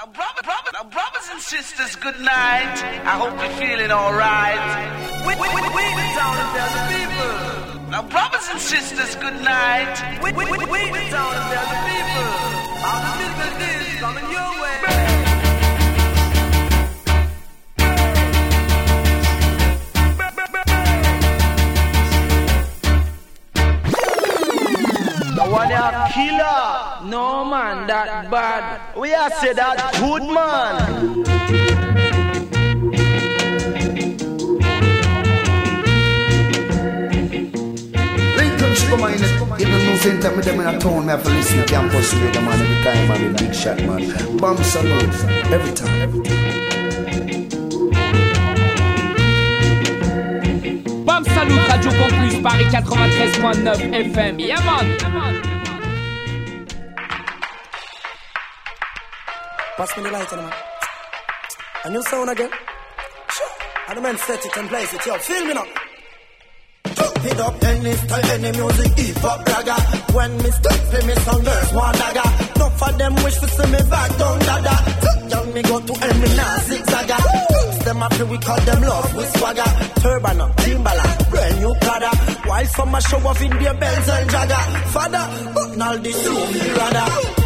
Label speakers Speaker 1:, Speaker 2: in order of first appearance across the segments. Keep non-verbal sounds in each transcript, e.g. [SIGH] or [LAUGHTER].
Speaker 1: Now, brother, brother, now, brothers and sisters, good night. I hope you're feeling alright. We, we, we, we the and tell the people. Now, brothers and sisters, good night. We, we, we, we the town and tell the people. How the business is coming your way.
Speaker 2: one a killer.
Speaker 3: No man, that bad.
Speaker 2: We are say that good man.
Speaker 4: Lincoln Sugar Man, in the new center, me them in a town, me have to listen to campus radio, man, every time, man, big shot, man. Bam Salut, every time, every time.
Speaker 5: Bam Salut Radio Campus Paris 93.9 FM. Yeah man.
Speaker 6: Pass me the light, man. A new sound again. Sure. And the man set it and place it. Yo, feel me now. Hit up any style, any music, hip hop ragga. When me step, play me some verse, one dagger. Not for them wish to see me back down, dada. Young me go to any now, zigzagga. Them after we call them love with swagger. Turban, Timbaland, brand new Prada. While some a show off in their bells and jagger. Father, but now this room, the radar.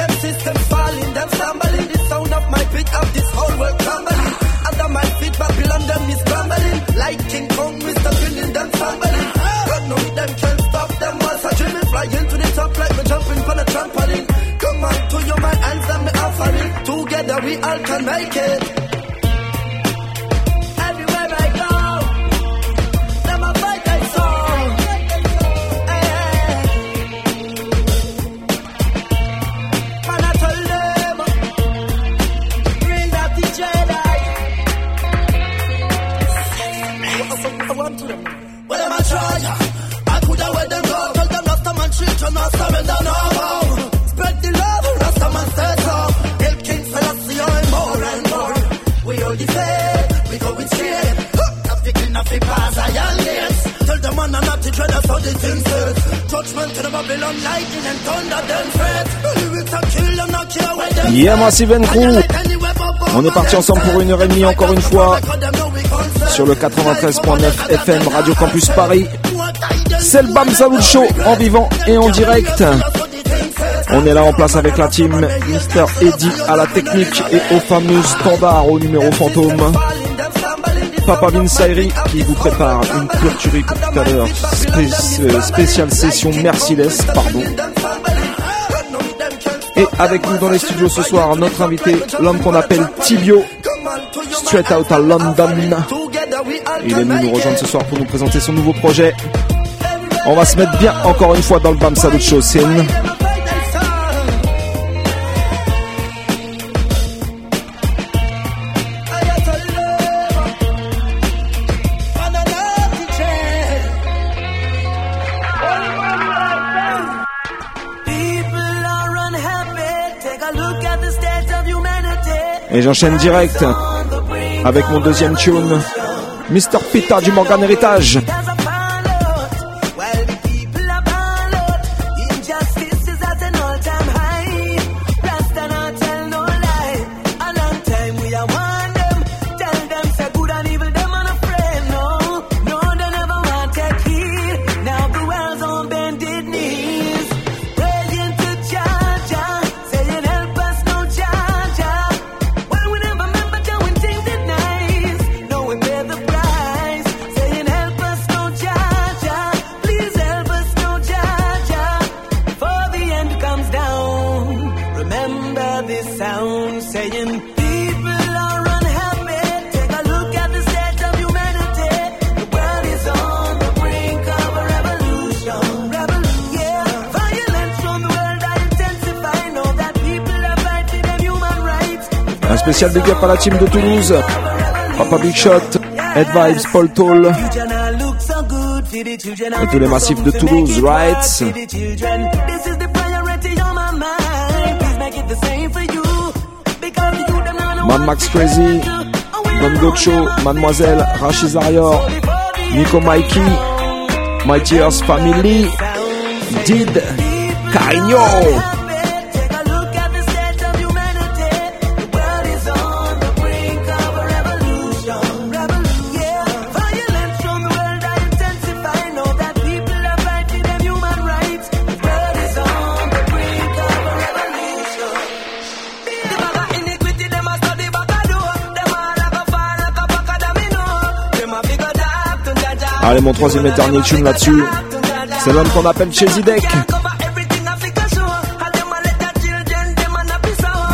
Speaker 6: Them systems falling, them stumbling. The sound of my beat of this whole world crumbling. Under my feet, Babylon, them is crumbling. Like King Kong, Mr. Building, them stumbling. But no, them can't stop them once I dream flying to the top like me jumping from a trampoline. Come on, to your hands and me offering. Together we all can make it. Not the dread, that's how the things says. Judgment to the Babylon, lightning and thunder, then fret. The lyrics are kill them, not care where them
Speaker 7: Yeah, Massive and Crew. On est parti ensemble pour une heure et demie encore une fois sur le 93.9 FM Radio Campus Paris. C'est le Bam Salut Show en vivant et en direct. On est là en place avec la team Mister Eddy à la technique et au fameux standard au numéro fantôme. Papa Vinsairi qui vous prépare une pure tuerie pour tout à l'heure. Euh, spéciale session Merciless, pardon. Et avec nous dans les studios ce soir, notre invité, l'homme qu'on appelle Tibio, straight out à London. Il est venu nous rejoindre ce soir pour nous présenter son nouveau projet. On va se mettre bien encore une fois dans le Bam Salut Show scene. Et j'enchaîne direct avec mon deuxième tune, Mr. Pita du Morgan Heritage. spécial big up à la team de Toulouse. Papa Big Shot, Head Vibes, Paul Toll. Et tous les massifs de Toulouse, right? Man Max Crazy, Don Gocho, Mademoiselle, Rachid Zarior, Nico Mikey, My Tears Family, Did, Carigno. Allez, mon troisième et dernier tune là-dessus. C'est l'homme qu'on appelle chez Zidek.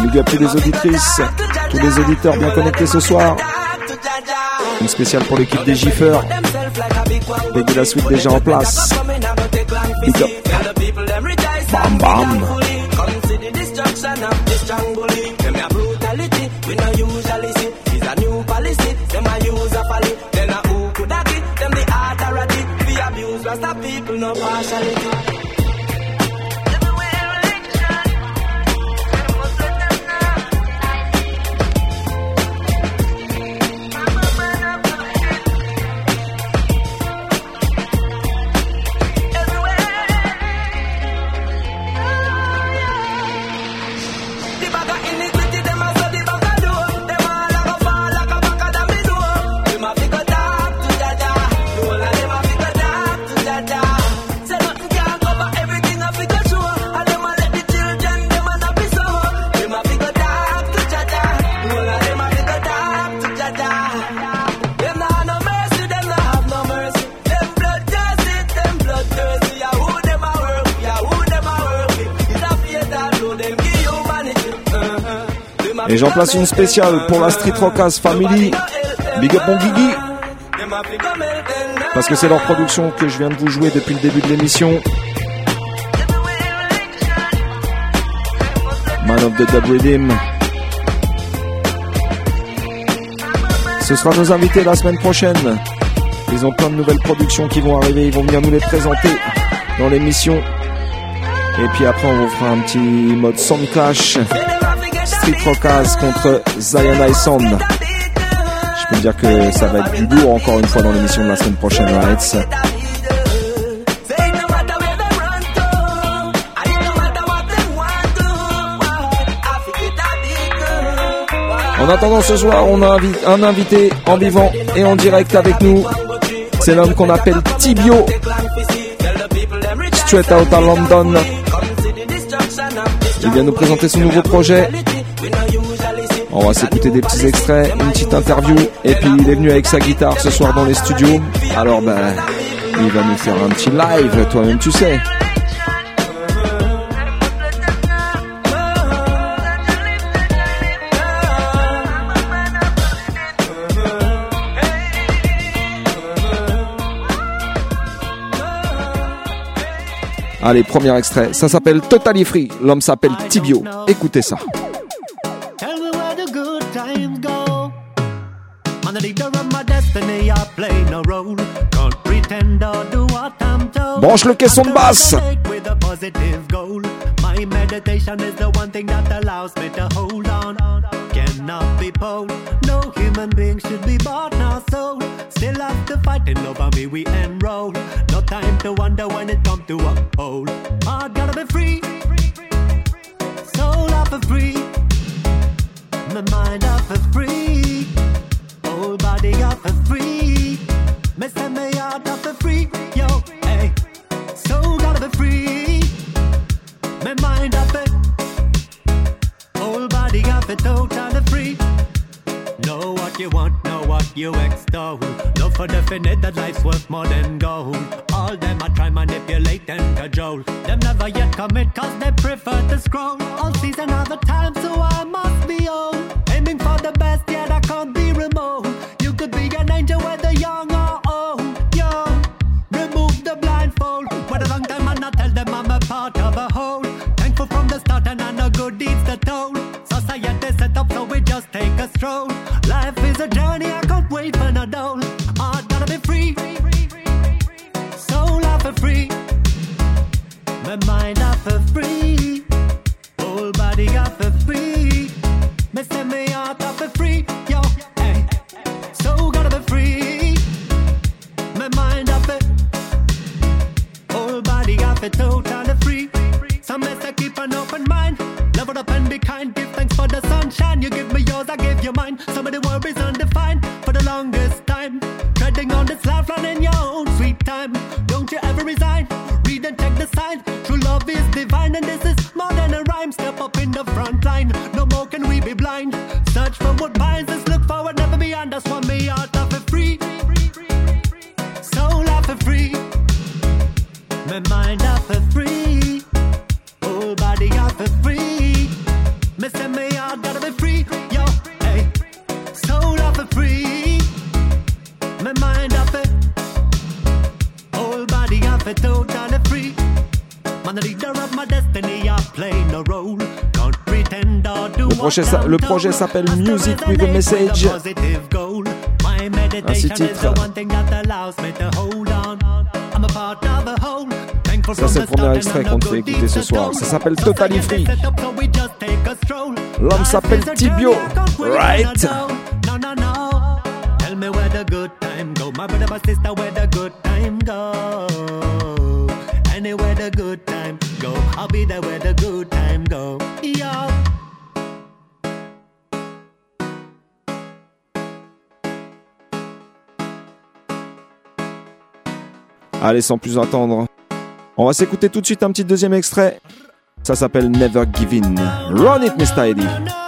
Speaker 7: Big up les auditrices, tous les auditeurs bien connectés ce soir. Une spéciale pour l'équipe des Giffeurs. Baby la suite déjà en place. Bam bam. Et j'en place une spéciale pour la Street Rockers Family. Big up mon Guigui. Parce que c'est leur production que je viens de vous jouer depuis le début de l'émission. Man of the Dub. Ce sera nos invités la semaine prochaine. Ils ont plein de nouvelles productions qui vont arriver. Ils vont venir nous les présenter dans l'émission. Et puis après, on vous fera un petit mode sound clash. Contre Zion. Je peux dire que ça va être du lourd encore une fois dans l'émission de la semaine prochaine, right? En attendant ce soir, on a un invité en vivant et en direct avec nous. C'est l'homme qu'on appelle Tibio. Straight out à London. Il vient nous présenter son nouveau projet. On va s'écouter des petits extraits, une petite interview, et puis il est venu avec sa guitare ce soir dans les studios. Alors ben, il va nous faire un petit live, toi-même tu sais. Allez, premier extrait. Ça s'appelle Totally Free. L'homme s'appelle Tibio. Écoutez ça. Should be bought nor sold. Still have to fight and over me we enroll. No time to wonder when it come to uphold. Heart gotta be free. Soul off for free. My mind off for free. Whole body off for free. Me say me heart off for free. Yo, hey. Soul gotta be free. My mind off it. Whole body off it, totally free. Know what you want, know what you extol. Know for definite that life's worth more than gold. All them I try manipulate and cajole. Them never yet commit cause they prefer to scroll. All season other time, so I must be on. Aiming for the best, yet I can't be remote. Could be an angel whether young or old. Young, remove the blindfold. What a long time and I tell them I'm a part of a whole. Thankful from the start and I know good deeds the toll. Society set up so we just take a stroll. Life is a journey, I can't wait for no dole. I gotta be free. Soul off for free. My mind off for free. Whole body off for free. Me say me heart off for free. Totally free. Some may say keep an open mind. Level up and be kind. Give thanks for the sunshine. You give me yours, I give you mine. Some of the worries undefined for the longest time. Treading on this life, running your own sweet time. Don't you ever resign. Read and check the signs. True love is divine, and this is more than a rhyme. Step up in the front line. No more can we be blind. Search for what binds us. Look forward, never beyond us. Want me out of
Speaker 8: le projet, le projet s'appelle Music with a Message. Ainsi titre. Ça, c'est le premier extrait qu'on te fait écouter ce soir. Ça s'appelle Totally Free. L'homme s'appelle Tibio. Right
Speaker 9: good time go. My brother, my sister, where the good time go. Anywhere the good time go. I'll be there where the good time go. Yo.
Speaker 8: Allez, sans plus attendre, on va s'écouter tout de suite un petit deuxième extrait. Ça s'appelle Never Give In. Run it, Mr. Eddie.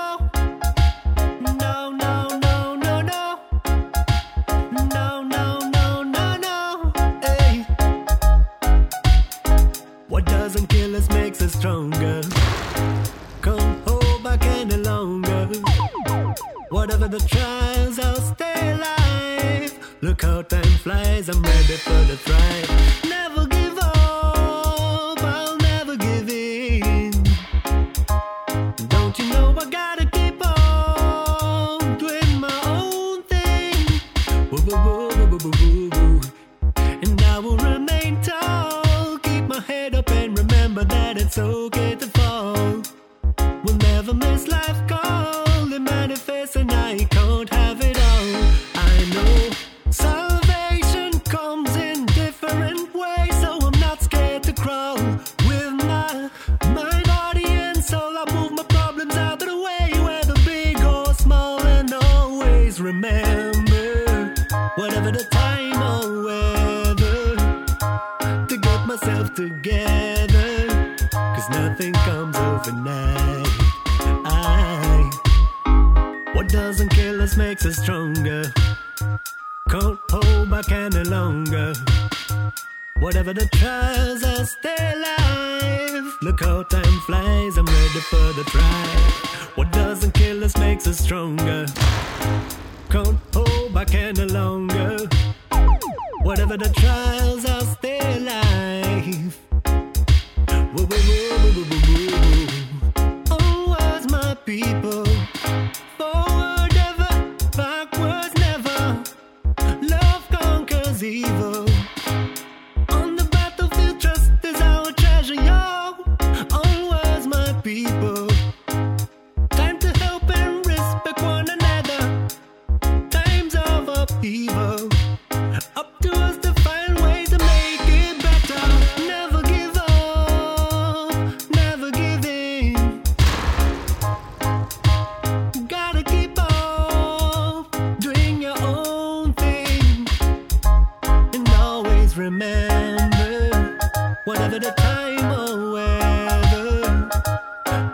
Speaker 9: one at a time or weather,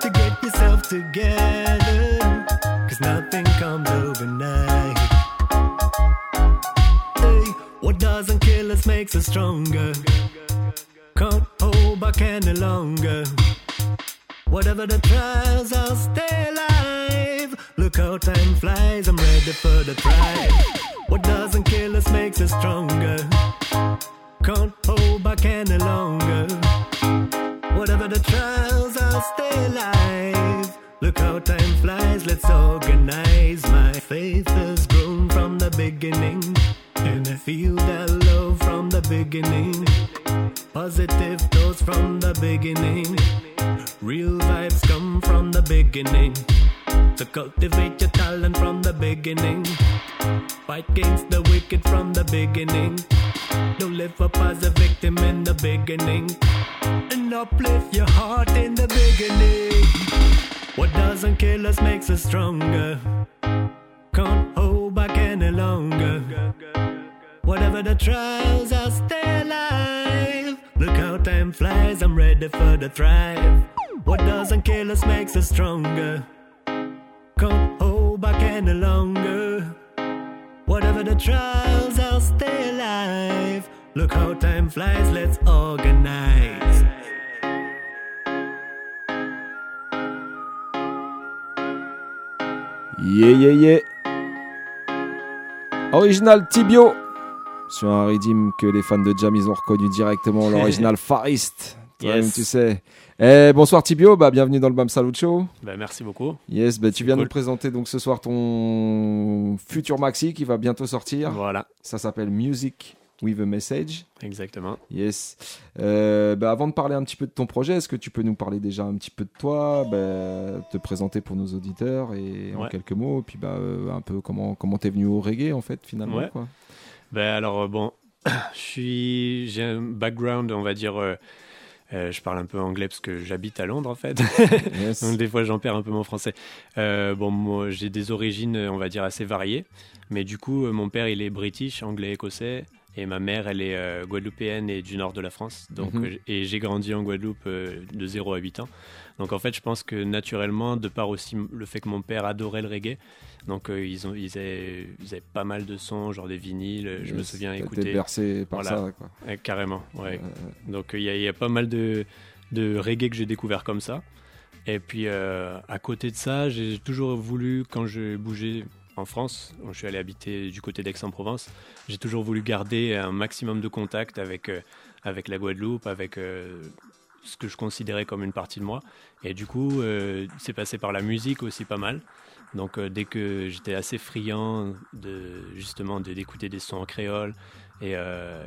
Speaker 9: to get yourself together. Cause nothing comes overnight. Hey, what doesn't kill us makes us stronger. Original Tibio. Sur un rythme que les fans de Jam ils ont reconnu directement, l'original [LAUGHS] Farist.
Speaker 10: Yes.
Speaker 9: tu sais. Eh, bonsoir Tibio, bah, bienvenue dans le Bam Salut Show.
Speaker 10: Bah, merci beaucoup.
Speaker 9: Yes, bah, tu viens
Speaker 10: cool.
Speaker 9: nous présenter donc ce soir ton futur maxi qui va bientôt sortir.
Speaker 10: Voilà,
Speaker 9: Ça s'appelle Music with a Message.
Speaker 10: exactement.
Speaker 9: Yes. Euh, bah, avant de parler un petit peu de ton projet, est-ce que tu peux nous parler déjà un petit peu de toi, bah, te présenter pour nos auditeurs et en quelques mots, et puis bah, euh, un peu comment comment t'es venu au reggae en fait finalement
Speaker 10: Ouais.
Speaker 9: quoi.
Speaker 10: Bah, alors, euh, bon, [COUGHS] je suis, j'ai un background, on va dire. euh, je parle un peu anglais parce que j'habite à Londres en fait.
Speaker 9: Yes. [LAUGHS]
Speaker 10: Donc des fois j'en perds un peu mon français. Bon, moi j'ai des origines, on va dire, assez variées. Mais du coup, mon père il est british, anglais, écossais. Et ma mère elle est euh, guadeloupéenne et du nord de la France. Donc,
Speaker 9: Mhm.
Speaker 10: euh, et j'ai grandi en Guadeloupe euh, de 0 à 8 ans. Donc en fait, je pense que naturellement, de par aussi le fait que mon père adorait le reggae, donc euh, ils, ont, ils, avaient, ils avaient pas mal de sons, genre des vinyles. Je me souviens
Speaker 9: T'as été
Speaker 10: écouter.
Speaker 9: bercé par
Speaker 10: Voilà.
Speaker 9: ça quoi.
Speaker 10: Ouais, carrément, ouais. Donc il y, a- il y a pas mal de, de reggae que j'ai découvert comme ça. Et puis à côté de ça, j'ai toujours voulu, quand je bougeais en France, je suis allé habiter du côté d'Aix-en-Provence, j'ai toujours voulu garder un maximum de contact avec, euh, avec la Guadeloupe, avec euh, ce que je considérais comme une partie de moi. Et du coup, euh, c'est passé par la musique aussi pas mal. Donc dès que j'étais assez friand de justement d'écouter des sons en créole et,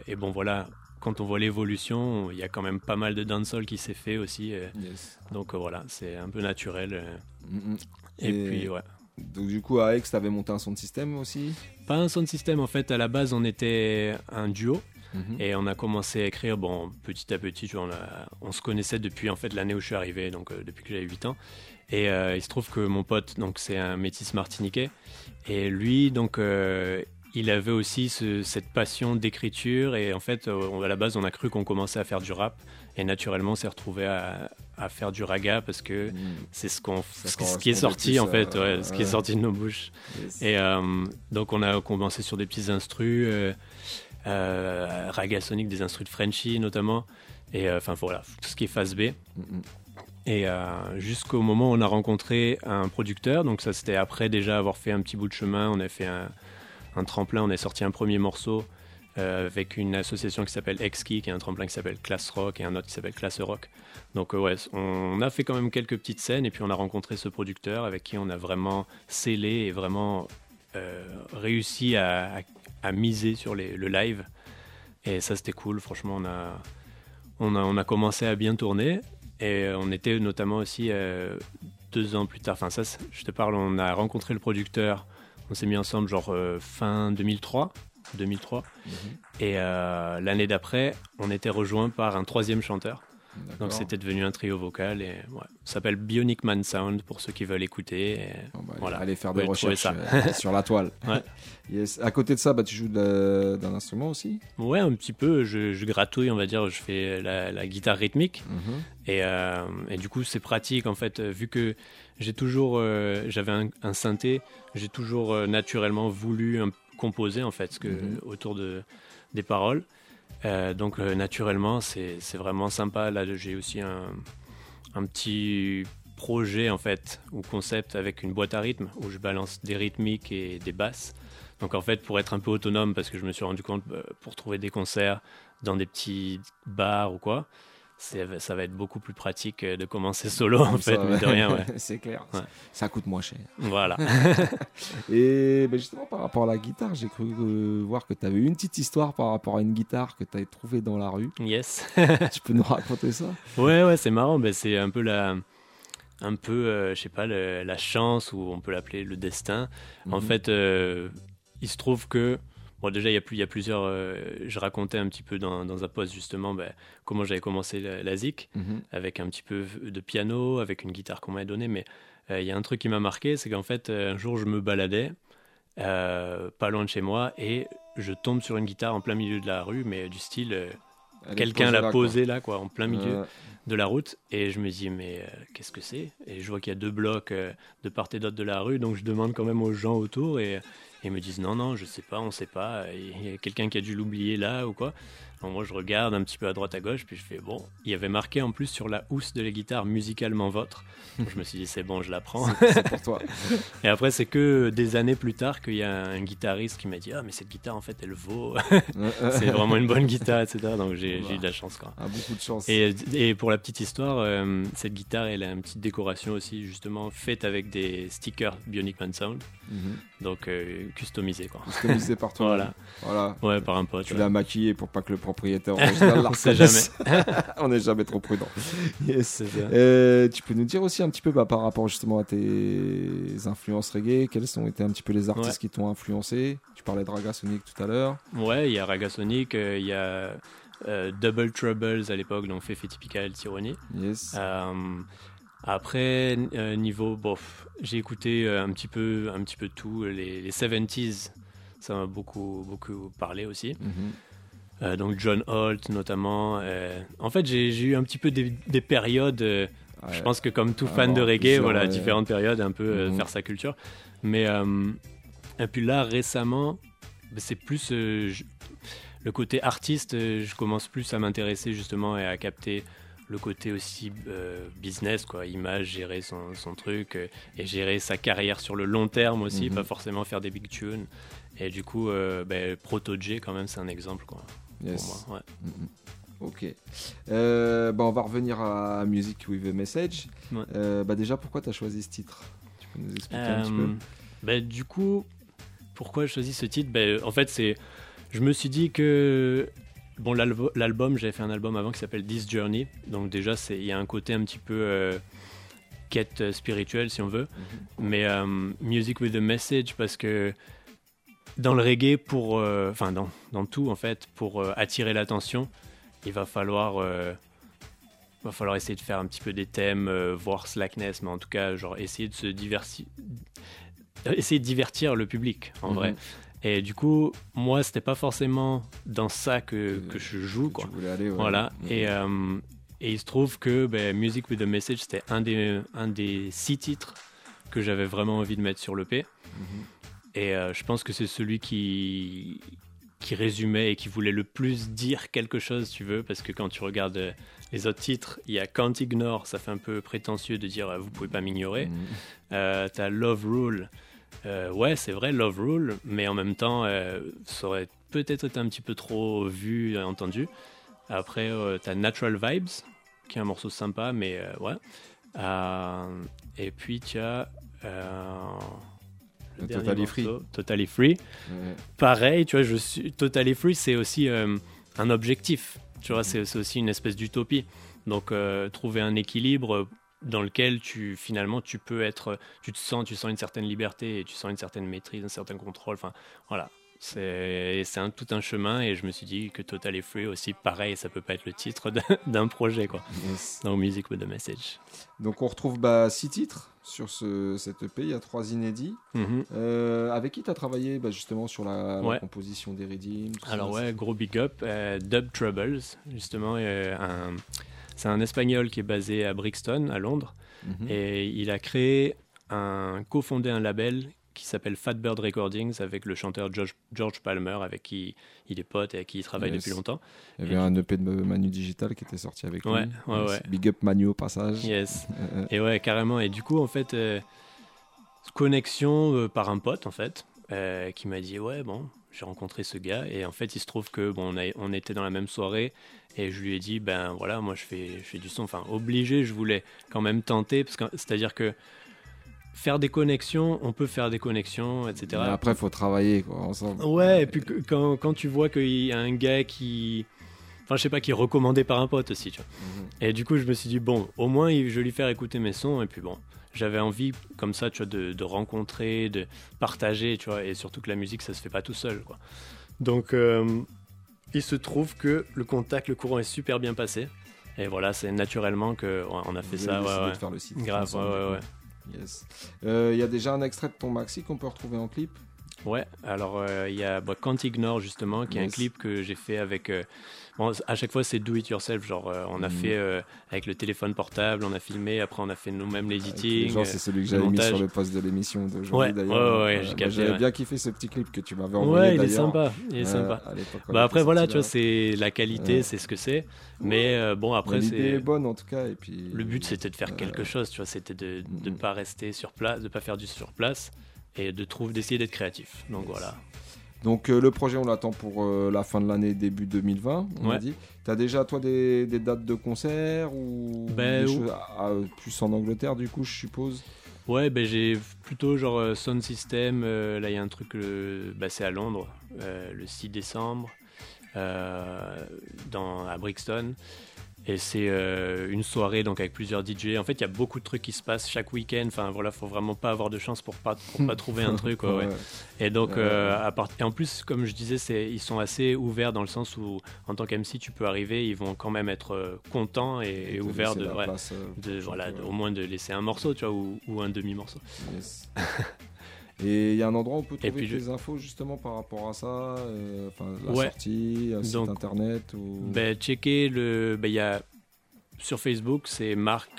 Speaker 10: et bon voilà quand on voit l'évolution il y a quand même pas mal de dancehall qui s'est fait aussi
Speaker 9: yes.
Speaker 10: donc voilà c'est un peu naturel.
Speaker 9: Mm, mm.
Speaker 10: et,
Speaker 9: Et-
Speaker 10: puis ouais
Speaker 9: Donc du coup à Aix, t'avais monté un son de système aussi?
Speaker 10: pas un sound system en fait à la base on était un duo.
Speaker 9: Mhm.
Speaker 10: et on a commencé à écrire bon petit à petit tu vois, on, a- on se connaissait depuis en fait l'année où je suis arrivé donc euh, depuis que j'avais 8 ans. Et euh, il se trouve que mon pote donc c'est un métis martiniquais. Et lui donc euh, il avait aussi ce- cette passion d'écriture. Et en fait on- à la base on a cru qu'on commençait à faire du rap. Et naturellement on s'est retrouvé à, à faire du raga parce que
Speaker 9: Mm.
Speaker 10: c'est ce qu'on ce, qui- ce qui est sorti en fait ouais, ce qui est sorti de nos bouches
Speaker 9: Yes.
Speaker 10: et euh, donc on a commencé sur des petits instrus, euh, euh, raga sonic, des instrus de Frenchy notamment, et enfin voilà, tout ce qui est phase B. Et euh, jusqu'au moment où on a rencontré un producteur, donc ça c'était après déjà avoir fait un petit bout de chemin, on a fait un, un tremplin, on a sorti un premier morceau euh, avec une association qui s'appelle Exki, qui est un tremplin qui s'appelle Class Rock et un autre qui s'appelle Classe Rock. Donc euh, ouais, on a fait quand même quelques petites scènes et puis on a rencontré ce producteur avec qui on a vraiment scellé et vraiment euh, réussi à, miser sur le live. Et ça c'était cool, franchement on a, on a, on a commencé à bien tourner et on était notamment aussi deux ans plus tard, enfin ça je te parle, on a rencontré le producteur, on s'est mis ensemble genre fin 2003. 2003 et euh, l'année d'après on était rejoint par un troisième chanteur donc c'était devenu un trio vocal et ouais, ça s'appelle Bionic Man Sound pour ceux qui veulent écouter. et
Speaker 9: Bon, bah,
Speaker 10: voilà.
Speaker 9: Allez faire des recherches euh, sur la toile. [LAUGHS]
Speaker 10: Ouais.
Speaker 9: Yes. À côté de ça, bah, tu joues d'un instrument aussi?
Speaker 10: Ouais, un petit peu, je, je gratouille, on va dire, je fais la, la guitare rythmique
Speaker 9: Mhm.
Speaker 10: et, euh, et du coup c'est pratique en fait, vu que j'ai toujours, euh, j'avais un, un synthé, j'ai toujours naturellement voulu un- composer en fait, ce que,
Speaker 9: Mhm.
Speaker 10: autour de, des paroles. Euh, donc euh, naturellement c'est vraiment sympa. Là j'ai aussi un, un petit projet en fait ou concept avec une boîte à rythme où je balance des rythmiques et des basses. Donc en fait pour être un peu autonome parce que je me suis rendu compte euh, pour trouver des concerts dans des petits bars ou quoi, ça va être beaucoup plus pratique euh, de commencer solo en [LAUGHS] fait, mine de
Speaker 9: ouais.
Speaker 10: rien ouais. [LAUGHS]
Speaker 9: C'est clair.
Speaker 10: Ouais.
Speaker 9: Ça coûte moins cher.
Speaker 10: Voilà. [LAUGHS]
Speaker 9: Et bah, justement, par rapport à la guitare, j'ai cru euh, voir que tu avais une petite histoire par rapport à une guitare que tu avais trouvée dans la rue.
Speaker 10: yes.
Speaker 9: tu peux nous raconter ça?
Speaker 10: Ouais, ouais, c'est marrant. Ben, c'est un peu la, un peu, euh, je sais pas, le- la chance ou on peut l'appeler le destin. En
Speaker 9: Mhm.
Speaker 10: fait, euh, il se trouve que, bon, déjà, il y a, plus, il y a plusieurs. euh, je racontais un petit peu dans, dans un post justement ben, comment j'avais commencé la, la zik
Speaker 9: Mhm.
Speaker 10: avec un petit peu de piano, avec une guitare qu'on m'avait donnée. Mais euh, il y a un truc qui m'a marqué, c'est qu'en fait, euh, un jour, je me baladais euh, pas loin de chez moi et je tombe sur une guitare en plein milieu de la rue, mais du style. Quelqu'un l'a posée là, quoi, en plein milieu
Speaker 9: Euh,
Speaker 10: de la route. Et je me dis mais euh, qu'est-ce que c'est? Et je vois qu'il y a deux blocs euh, de part et d'autre de la rue. Donc je demande quand même aux gens autour et et ils me disent non non je sais pas on sait pas. Il y a quelqu'un qui a dû l'oublier là ou quoi Moi je regarde un petit peu à droite à gauche, puis je fais bon. Il y avait marqué en plus sur la housse de la guitare musicalement. Donc je me suis dit c'est bon, je la prends.
Speaker 9: C'est pour toi. [LAUGHS]
Speaker 10: Et après c'est que des années plus tard qu'il y a un guitariste qui m'a dit ah mais cette guitare en fait elle vaut. [LAUGHS] c'est vraiment une bonne guitare, etc. [LAUGHS] Donc j'ai eu de la chance quoi.
Speaker 9: Ah, beaucoup de chance.
Speaker 10: Et, et pour la petite histoire, euh, cette guitare, elle a une petite décoration aussi, justement, faite avec des stickers Bionic Man Sound,
Speaker 9: Mhm.
Speaker 10: donc euh, customisé quoi.
Speaker 9: Customisé par toi.
Speaker 10: Voilà.
Speaker 9: Voilà.
Speaker 10: Ouais, par un pote.
Speaker 9: Tu
Speaker 10: ouais.
Speaker 9: l'as maquillé pour pas que le propriétaire [LAUGHS] original
Speaker 10: On sait
Speaker 9: reconnaisse. [LAUGHS] On n'est jamais trop prudent. Yes.
Speaker 10: C'est ça.
Speaker 9: Euh, tu peux nous dire aussi un petit peu bah, par rapport justement à tes influences reggae, quels ont été un petit peu les artistes
Speaker 10: Ouais.
Speaker 9: qui t'ont influencé? Tu parlais de Raga Sonic tout à l'heure.
Speaker 10: Ouais, il y a Ragasonic, euh, il y a euh, Double Troubles à l'époque, donc Fefe Typical Tyranny.
Speaker 9: Yes.
Speaker 10: Après, niveau, bof, j'ai écouté un petit peu, un petit peu tout, les, les 70s, ça m'a beaucoup, beaucoup parlé aussi.
Speaker 9: Mhm.
Speaker 10: Euh, donc John Holt notamment. euh, en fait, j'ai eu un petit peu des, des périodes. euh, je pense que comme tout
Speaker 9: Ah,
Speaker 10: fan de reggae, voilà,
Speaker 9: ouais.
Speaker 10: différentes périodes, un peu euh,
Speaker 9: Mhm.
Speaker 10: faire sa culture. Mais euh, et puis là, récemment, bah, c'est plus euh, je- le côté artiste. euh, je commence plus à m'intéresser justement et à capter le côté aussi euh, business, quoi, image, gérer son, son truc euh, et gérer sa carrière sur le long terme aussi,
Speaker 9: Mhm.
Speaker 10: pas forcément faire des big tunes. Et du coup, euh, ben, Proto J, quand même, c'est un exemple, quoi.
Speaker 9: Yes.
Speaker 10: Pour moi, ouais.
Speaker 9: Mhm. Ok. Euh, bah, on va revenir à Music with a Message.
Speaker 10: Ouais.
Speaker 9: Euh, bah, déjà, pourquoi tu as choisi ce titre? Tu peux nous expliquer un petit peu?
Speaker 10: Euh, ben, du coup, pourquoi j'ai choisi ce titre? Ben, En fait, c'est, je me suis dit que bon, l'album, j'avais fait un album avant qui s'appelle This Journey, donc déjà, il y a un côté un petit peu euh, quête spirituelle, si on veut, mais euh, music with a message parce que dans le reggae, pour, euh, enfin dans, dans tout en fait, pour euh, attirer l'attention, il va falloir euh, va falloir essayer de faire un petit peu des thèmes, euh, voir slackness, mais en tout cas, genre essayer de se divertir, essayer de divertir le public en
Speaker 9: Mhm.
Speaker 10: vrai. Et du coup, moi, c'était pas forcément dans ça que, que je joue,
Speaker 9: Que
Speaker 10: quoi.
Speaker 9: Tu voulais aller. ouais.
Speaker 10: Voilà.
Speaker 9: Mhm.
Speaker 10: Et, euh, et il se trouve que ben, Music with a Message, c'était un des, un des six titres que j'avais vraiment envie de mettre sur l'EP.
Speaker 9: Mhm.
Speaker 10: Et euh, je pense que c'est celui qui, qui résumait et qui voulait le plus dire quelque chose, tu veux, parce que quand tu regardes euh, les autres titres, il y a Can't Ignore, ça fait un peu prétentieux de dire euh, vous pouvez pas m'ignorer.
Speaker 9: Mhm.
Speaker 10: Euh, T'as Love Rule. Euh, ouais, c'est vrai, Love Rule, mais en même temps, euh, ça aurait peut-être été un petit peu trop vu et entendu. Après, t'as Natural Vibes, qui est un morceau sympa, mais ouais. Et puis, tu as. Le dernier
Speaker 9: Totally Free.
Speaker 10: morceau, Totally Free.
Speaker 9: Ouais.
Speaker 10: Pareil, tu vois, je suis. Totally Free, c'est aussi euh, un objectif. Tu vois, c'est c'est aussi une espèce d'utopie. Donc, euh, trouver un équilibre dans lequel tu finalement tu peux être tu te sens tu sens une certaine liberté et tu sens une certaine maîtrise un certain contrôle enfin voilà c'est tout un chemin et je me suis dit que Total est Free aussi pareil ça peut pas être le titre [LAUGHS] d'un- projet quoi
Speaker 9: Yes.
Speaker 10: donc Music with a Message
Speaker 9: Donc, on retrouve bah, six titres sur ce, cette EP. Il y a trois inédits.
Speaker 10: Mhm.
Speaker 9: Euh, avec qui tu as travaillé bah, justement sur la, composition des Redeem
Speaker 10: alors
Speaker 9: ça,
Speaker 10: ouais gros big up euh, Dub Troubles justement euh, c'est un espagnol qui est basé à Brixton à Londres
Speaker 9: Mhm.
Speaker 10: Et il a créé un, cofondé un label qui s'appelle Fatbird Recordings avec le chanteur George, George Palmer, avec qui il est pote et avec qui il travaille
Speaker 9: Yes.
Speaker 10: depuis longtemps.
Speaker 9: Il y avait un EP de Manu Digital qui était sorti avec
Speaker 10: Ouais,
Speaker 9: lui.
Speaker 10: ouais,
Speaker 9: Yes.
Speaker 10: ouais.
Speaker 9: Big up Manu au passage.
Speaker 10: Yes. [LAUGHS]
Speaker 9: Euh, euh,
Speaker 10: Et ouais, carrément. Et du coup, en fait, euh, connexion euh, par un pote, en fait, euh, qui m'a dit Ouais, bon, j'ai rencontré ce gars. Et en fait, il se trouve que bon, on, a- on était dans la même soirée. Et je lui ai dit Ben voilà, moi, je fais, je fais du son. Enfin, obligé, je voulais quand même tenter. parce que C'est-à-dire que faire des connexions, on peut faire des connexions, etc.
Speaker 9: mais après, il faut travailler quoi, ensemble.
Speaker 10: Ouais, et puis quand, quand tu vois qu'il y a un gars qui. Enfin, je sais pas, qui est recommandé par un pote aussi, tu vois.
Speaker 9: Mhm.
Speaker 10: Et du coup, je me suis dit, bon, au moins, je vais lui faire écouter mes sons. Et puis bon, j'avais envie, comme ça, tu vois, de, de rencontrer, de partager, tu vois. Et surtout que la musique, ça se fait pas tout seul, quoi. Donc, euh, il se trouve que le contact, le courant est super bien passé. Et voilà, c'est naturellement que ouais, on a fait
Speaker 9: Vous
Speaker 10: ça. Ouais, ouais.
Speaker 9: de faire le site
Speaker 10: Grave, ouais, ouais, ouais.
Speaker 9: Yes. Euh, Il y a déjà un extrait de ton maxi qu'on peut retrouver en clip?
Speaker 10: Ouais, alors euh, il y a bah, Can't Ignore justement, qui est un clip que j'ai fait avec. euh, bon, à chaque fois c'est do it yourself, genre euh, on a
Speaker 9: Mhm.
Speaker 10: fait avec le téléphone portable, on a filmé, après on a fait nous-mêmes l'editing.
Speaker 9: Genre, c'est celui que j'avais mis sur le post de l'émission d'aujourd'hui
Speaker 10: Ouais,
Speaker 9: d'ailleurs.
Speaker 10: ouais, ouais, j'ai
Speaker 9: bah, J'avais
Speaker 10: ouais.
Speaker 9: bien kiffé ce petit clip que tu m'avais envoyé.
Speaker 10: Ouais, il est sympa, il est sympa. Bah après voilà, tu vois, c'est la qualité, c'est ce que c'est. Mais bon après
Speaker 9: L'idée
Speaker 10: c'est
Speaker 9: est bonne en tout cas. Et puis,
Speaker 10: le but c'était de faire quelque chose, tu vois, c'était de ne
Speaker 9: Mhm.
Speaker 10: pas rester sur place, de pas faire du sur place et de trouver d'essayer d'être créatif. Donc voilà.
Speaker 9: Donc euh, le projet, on l'attend pour euh, la fin de l'année, début 2020. On a
Speaker 10: Ouais.
Speaker 9: dit. T'as déjà toi des, des dates de concert ou
Speaker 10: Ben,
Speaker 9: des
Speaker 10: ou-
Speaker 9: choses à- à- plus en Angleterre du coup, je suppose?
Speaker 10: Ouais, ben j'ai plutôt genre euh, Sound System. euh, là, il y a un truc, bah, c'est à Londres, le 6 décembre, dans, à Brixton. Et c'est euh, une soirée donc avec plusieurs DJ. En fait, il y a beaucoup de trucs qui se passent chaque week-end. Enfin, voilà, faut vraiment pas avoir de chance pour pas, pour pas trouver un [LAUGHS] truc. quoi, ouais.
Speaker 9: Ouais.
Speaker 10: Et donc, euh, à part... et en plus, comme je disais, c'est ils sont assez ouverts dans le sens où, en tant qu'MC, tu peux arriver, ils vont quand même être euh, contents et, ouverts de, ouais,
Speaker 9: place,
Speaker 10: voilà, au moins de laisser un morceau, tu vois, ou, ou un demi morceau.
Speaker 9: Yes. [LAUGHS] Et il y a un endroit où on peut trouver
Speaker 10: je-
Speaker 9: des infos justement par rapport à ça, euh, enfin la
Speaker 10: Ouais.
Speaker 9: sortie, un site
Speaker 10: Donc,
Speaker 9: internet ou.
Speaker 10: Ben, checker le. Il y a sur Facebook, c'est Marc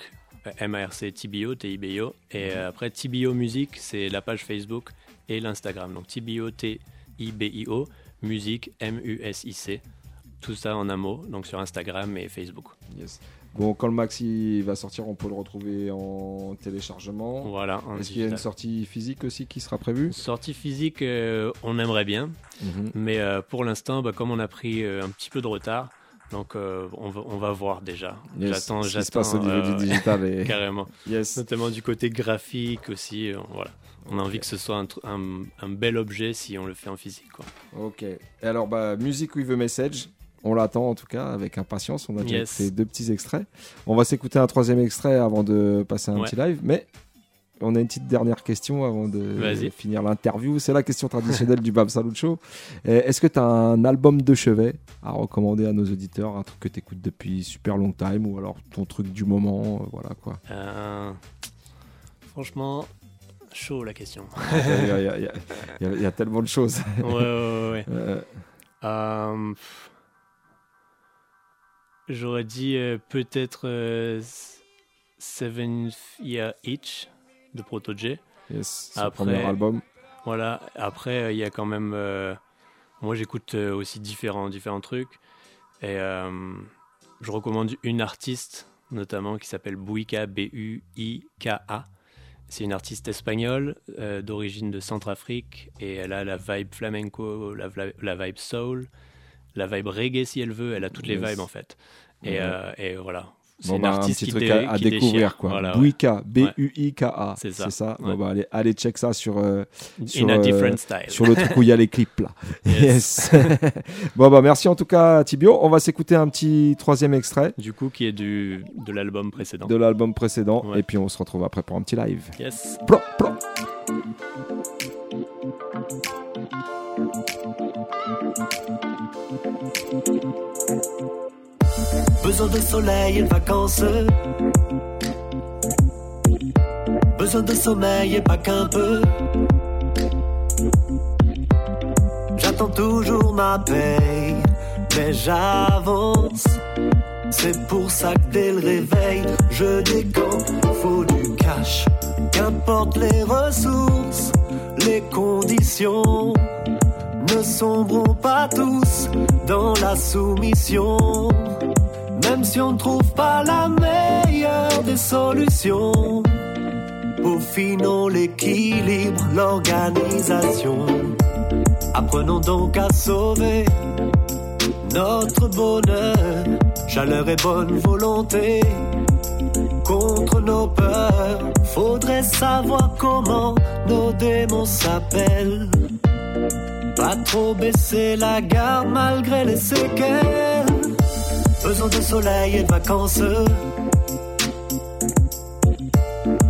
Speaker 10: euh, M-A-R-C TBO, T-I-B-O. Et euh, après, TBO Musique, c'est la page Facebook et l'Instagram. Donc TBO, T-I-B-I-O, Musique, M-U-S-I-C. Tout ça en un mot, donc sur Instagram et Facebook.
Speaker 9: Yes. Bon, quand le maxi va sortir, on peut le retrouver en téléchargement.
Speaker 10: Voilà.
Speaker 9: Est-ce qu'il y a une sortie physique aussi qui sera prévue?
Speaker 10: Sortie physique, euh, on aimerait bien.
Speaker 9: Mhm.
Speaker 10: Mais euh, pour l'instant, bah, comme on a pris euh, un petit peu de retard, donc on, va, on va voir déjà.
Speaker 9: Yes,
Speaker 10: J'attends,
Speaker 9: qui se
Speaker 10: j'attends.
Speaker 9: passe au niveau du digital [LAUGHS] et-
Speaker 10: Carrément.
Speaker 9: Yes.
Speaker 10: Notamment du côté graphique aussi. voilà. On a envie que ce soit un, tr- un- un bel objet si on le fait en physique. Quoi.
Speaker 9: Ok. Et alors, bah, Music with a Message, on l'attend en tout cas avec impatience. On a déjà
Speaker 10: Yes.
Speaker 9: écouté deux petits extraits. On va s'écouter un troisième extrait avant de passer un
Speaker 10: Ouais.
Speaker 9: petit live. Mais on a une petite dernière question avant de finir l'interview. C'est la question traditionnelle du Bab Salut Show. Euh, Est-ce que tu as un album de chevet à recommander à nos auditeurs Un truc que tu écoutes depuis super long time ou alors ton truc du moment euh, Voilà quoi.
Speaker 10: Euh, franchement, chaud la question. [LAUGHS]
Speaker 9: Il y, a- y y y tellement de choses.
Speaker 10: ouais, ouais, ouais. ouais. [LAUGHS]
Speaker 9: Euh,
Speaker 10: Euh, J'aurais dit euh, peut-être euh, Seven Year Itch de Proto J.
Speaker 9: Yes, son premier album.
Speaker 10: Voilà, après euh, il y a quand même. euh, moi j'écoute aussi différents, différents trucs. Et je recommande une artiste notamment qui s'appelle Buika, B-U-I-K-A. C'est une artiste espagnole euh, d'origine de Centrafrique et elle a la vibe flamenco, la vibe soul, la vibe reggae si elle veut. Elle a toutes les vibes en fait. Et,
Speaker 9: Ouais.
Speaker 10: euh, et voilà. C'est
Speaker 9: Bon, bah, un petit
Speaker 10: qui,
Speaker 9: truc à, découvrir
Speaker 10: déchire.
Speaker 9: quoi.
Speaker 10: Voilà.
Speaker 9: Buika, B-U-I-K-A.
Speaker 10: C'est ça.
Speaker 9: C'est ça. Bon, bah, allez, allez check ça sur, euh, sur,
Speaker 10: a different style.
Speaker 9: sur le truc où il y a les clips là. [LAUGHS]
Speaker 10: Yes.
Speaker 9: Yes. [LAUGHS] bon bah merci en tout cas Tibio. On va s'écouter un petit troisième extrait
Speaker 10: Du coup, qui est du, de l'album précédent.
Speaker 9: de l'album précédent
Speaker 10: Ouais.
Speaker 9: et puis on se retrouve après pour un petit live.
Speaker 10: Yes.
Speaker 8: Besoin de soleil et de vacances. Besoin de sommeil et pas qu'un peu. J'attends toujours ma paye, mais j'avance. C'est pour ça que dès le réveil, je décompte. Faut du cash, qu'importe les ressources, les conditions ne sombrons pas tous dans la soumission. Même si on ne trouve pas la meilleure des solutions, peaufinons l'équilibre, l'organisation. Apprenons donc à sauver notre bonheur, chaleur et bonne volonté. Contre nos peurs, faudrait savoir comment nos démons s'appellent. Pas trop baisser la garde malgré les séquelles. Besoin de soleil et de vacances.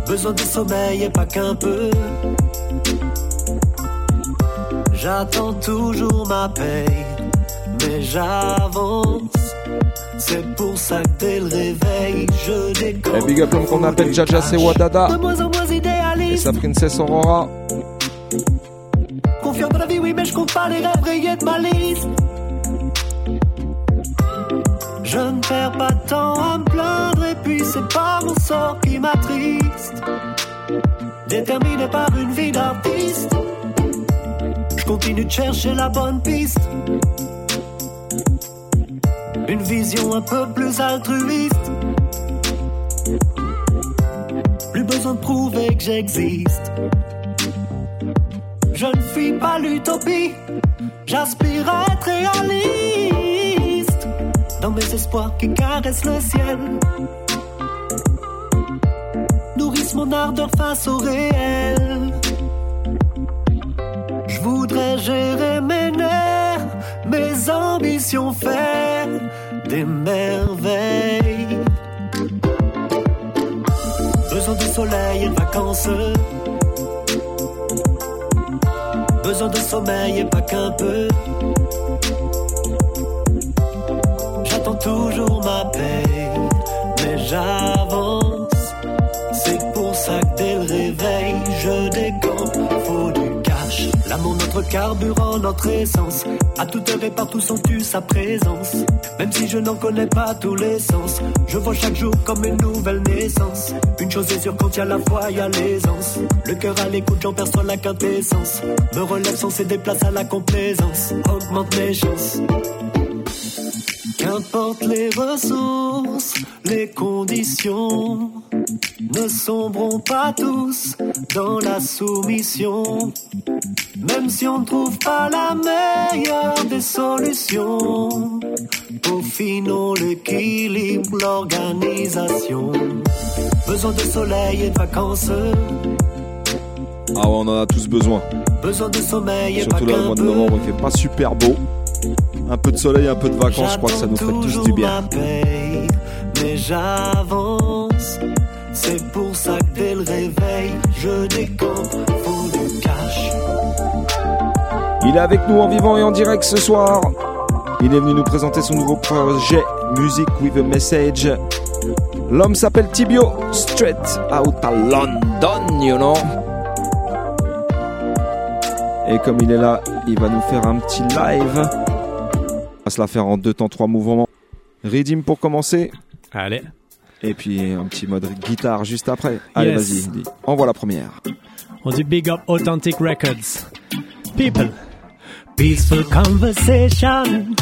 Speaker 8: Besoin de sommeil et pas qu'un peu. J'attends toujours ma paye, mais j'avance. C'est pour ça que dès le réveil, je
Speaker 9: Et
Speaker 8: décolle.
Speaker 9: big up l'homme qu'on appelle Jaja c'est Wadada
Speaker 8: De moins en moins
Speaker 9: et sa princesse Aurora.
Speaker 11: fier de la vie, oui, mais je compte pas les rêves rayés de ma liste. Je ne perds pas de temps à me plaindre, et puis c'est pas mon sort qui m'attriste. Déterminé par une vie d'artiste, je continue de chercher la bonne piste. Une vision un peu plus altruiste. Plus besoin de prouver que j'existe. Je ne fuis pas l'utopie, j'aspire à être réaliste. Dans mes espoirs qui caressent le ciel, nourrissent mon ardeur face au réel. Je voudrais gérer mes nerfs, mes ambitions faire des merveilles. Besoin de soleil et de vacances. Besoin de sommeil et pas qu'un peu. Toujours ma paix, mais j'avance. C'est pour ça que dès le réveil, je décampe. Faut du cash. L'amour, notre carburant, notre essence. À toute heure et partout sens-tu sa présence? Même si je n'en connais pas tous les sens, je vois chaque jour comme une nouvelle naissance. Une chose est sûre, quand y a la foi, y a l'aisance. Le cœur à l'écoute, j'en perçois la quintessence. Me relève sans céder à la complaisance. Augmente mes chances. Qu'importe les ressources, les conditions, ne sombrons pas tous dans la soumission. Même si on ne trouve pas la meilleure des solutions, peaufinons l'équilibre, l'organisation. Besoin de soleil et de vacances,
Speaker 9: Ah ouais, on en a tous besoin.
Speaker 11: besoin de sommeil et
Speaker 9: Surtout là,
Speaker 11: qu'un
Speaker 9: mois de novembre, il fait pas super beau. Un peu de soleil, un peu de vacances, je crois que ça nous ferait tous du bien.
Speaker 11: ma paye, mais j'avance. C'est pour ça que dès le réveil, je décampe, faut du cash.
Speaker 9: Il est avec nous en vivant et en direct ce soir. Il est venu nous présenter son nouveau projet Music with a Message. L'homme s'appelle Tibio, straight out of London, you know. Et comme il est là, il va nous faire un petit live. On va se la faire en deux temps, trois mouvements. Redeem pour commencer.
Speaker 10: Allez.
Speaker 9: Et puis un petit mode guitare juste après. Allez,
Speaker 8: Yes.
Speaker 9: vas-y, envoie la première.
Speaker 8: On dit Big Up Authentic Records. People. Peaceful conversation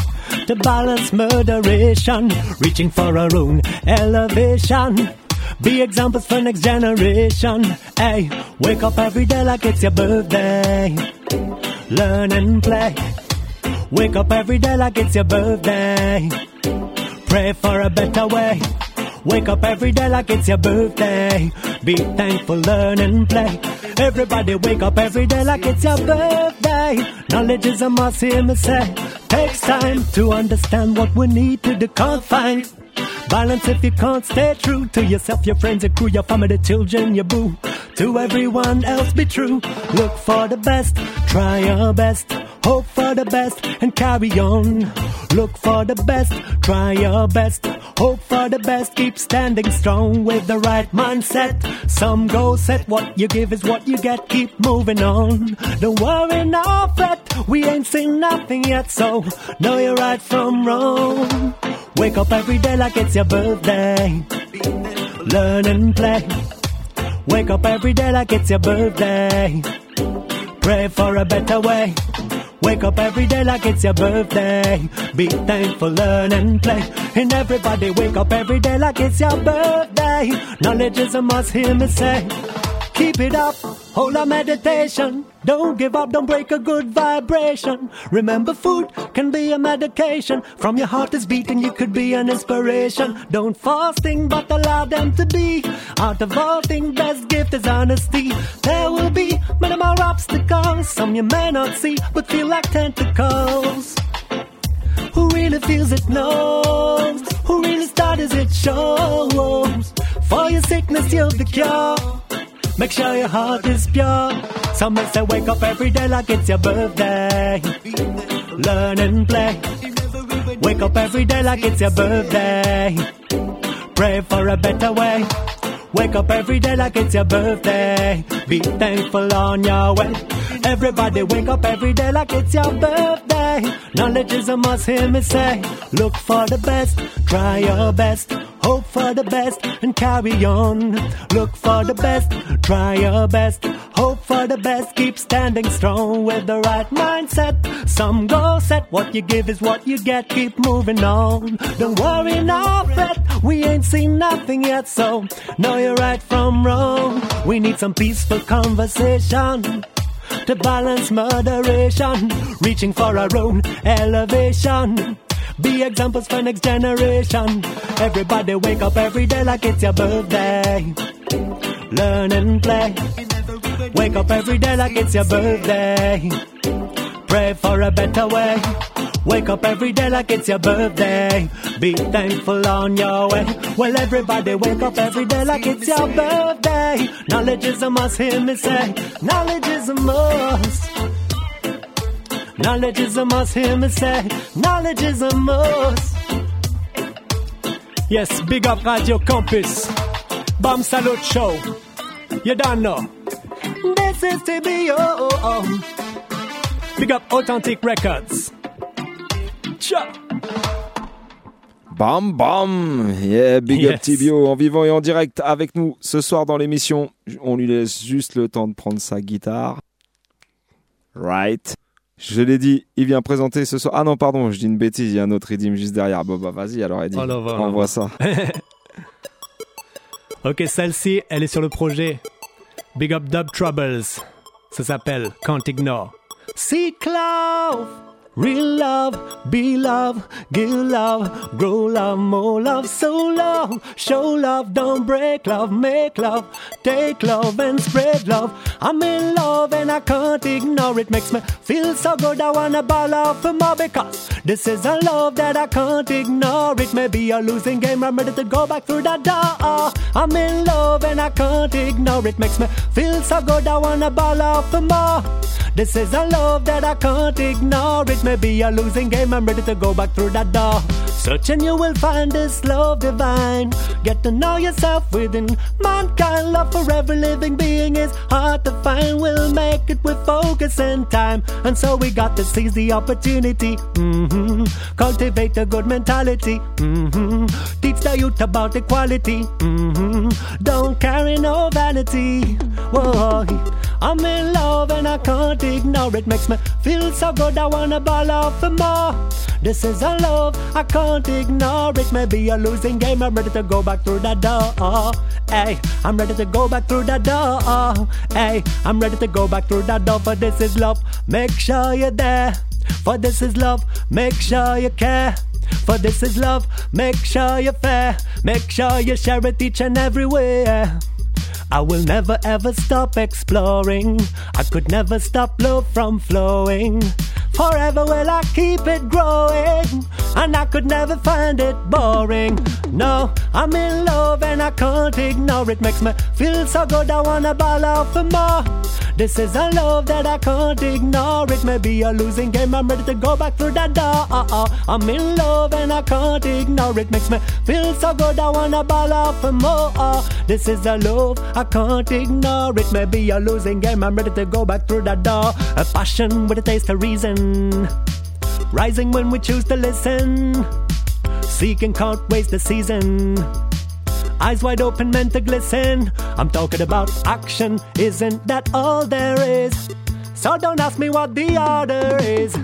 Speaker 8: to balance murderation, reaching for our own elevation. Be examples for next generation. Hey, wake up every day like it's your birthday. Learn and play. Wake up every day like it's your birthday. Pray for a better way. Wake up every day like it's your birthday. Be thankful, learn and play. Everybody wake up every day like it's your birthday. Knowledge is a must, hear me say. Takes time to understand what we need to can't find. Balance if you can't stay true to yourself, your friends, your crew, your family, children, your boo. To everyone else be true. Look for the best, try your best. Hope for the best and carry on. Look for the best, try your best. Hope for the best, keep standing strong with the right mindset. Some go set, what you give is what you get, keep moving on. Don't worry, no fret, we ain't seen nothing yet, so know you're right from wrong. Wake up every day like it's your birthday. Learn and play. Wake up every day like it's your birthday. Pray for a better way. Wake up every day like it's your birthday. Be thankful, learn and play. And everybody wake up every day like it's your birthday. Knowledge is a must, hear me say. Keep it up, hold a meditation. Don't give up, don't break a good vibration. Remember, food can be a medication. From your heart is beating, you could be an inspiration. Don't fasting, but allow them to be. Out of all things, best gift is honesty. There will be many more obstacles. Some you may not see, but feel like tentacles. Who really feels it knows. Who really studies it shows. For your sickness, you're the cure. Make sure your heart is pure. Some may say wake up every day like it's your birthday. Learn and play. Wake up every day like it's your birthday. Pray for a better way. Wake up every day like it's your birthday. Be thankful on your way. Everybody wake up every day like it's your birthday. Knowledge is a must, hear me say. Look for the best, try your best. Hope for the best and carry on. Look for the best, try your best. Hope for the best, keep standing strong with the right mindset. Some go set, what you give is what you get. Keep moving on. Don't worry, no fret. We ain't seen nothing yet, so know you're right from wrong. We need some peaceful conversation to balance moderation, reaching for our own elevation. Be examples for next generation. Everybody wake up every day like it's your birthday. Learn and play. Wake up every day like it's your birthday. Pray for a better way. Wake up every day like it's your birthday. Be thankful on your way. Well, everybody wake up every day like it's your birthday. Knowledge is a must, hear me say. Knowledge is a must. Knowledge is a must, hear me say. Knowledge is a must. Yes, big up Radio Campus. Bam Salut Show. You don't know. This is Tibio. Big up Authentic Records. Ciao.
Speaker 9: Bam bam Yeah, big up
Speaker 8: Yes.
Speaker 9: Tibio en vivant et en direct avec nous ce soir dans l'émission. On lui laisse juste le temps de prendre sa guitare. Right. Je l'ai dit, il vient présenter ce soir. Ah non, pardon, je dis une bêtise, il y a un autre Redeem juste derrière. Bon bah vas-y alors Eddie,
Speaker 8: Oh là, voilà.
Speaker 9: envoie ça. [LAUGHS]
Speaker 8: Ok, celle-ci, elle est sur le projet Big Up Dub Troubles. Ça s'appelle Can't Ignore. Sieglauf! Real love, be love, give love, grow love, more love, so love, show love, don't break love, make love, take love and spread love. I'm in love and I can't ignore it. Makes me feel so good. I wanna ball off more because this is a love that I can't ignore. It may be a losing game. I'm ready to go back through the door. I'm in love and I can't ignore it. Makes me feel so good. I wanna ball off more. This is a love that I can't ignore. It may be a losing game. I'm ready to go back through that door. Search and you will find this love divine. Get to know yourself within mankind. Love for every living being is hard to find. We'll make it with focus and time. And so we got to seize the opportunity. hmm Cultivate a good mentality. hmm Teach the youth about equality. hmm Don't carry no vanity. Whoa. I'm in love and I can't ignore it. Makes me feel so good. I wanna ball off for more. This is a love I can't ignore. It Maybe a losing game. I'm ready to go back through that door. Hey, I'm ready to go back through that door. Hey, I'm ready to go back through that door. For this is love. Make sure you're there. For this is love. Make sure you care. For this is love. Make sure you're fair. Make sure you share it each and everywhere. I will never ever stop exploring. I could never stop love from flowing. Forever will I keep it growing. And I could never find it boring. No, I'm in love and I can't ignore it. Makes me feel so good, I wanna ball off for more. This is a love that I can't ignore. It may be a losing game, I'm ready to go back through that door. I'm in love and I can't ignore it. Makes me feel so good, I wanna ball off for more. This is a love I can't ignore. It may be a losing game, I'm ready to go back through that door. A passion with a taste of reason. Rising when we choose to listen. Seeking can't waste the season. Eyes wide open, meant to glisten. I'm talking about action, isn't that all there is? So don't ask me what the order is.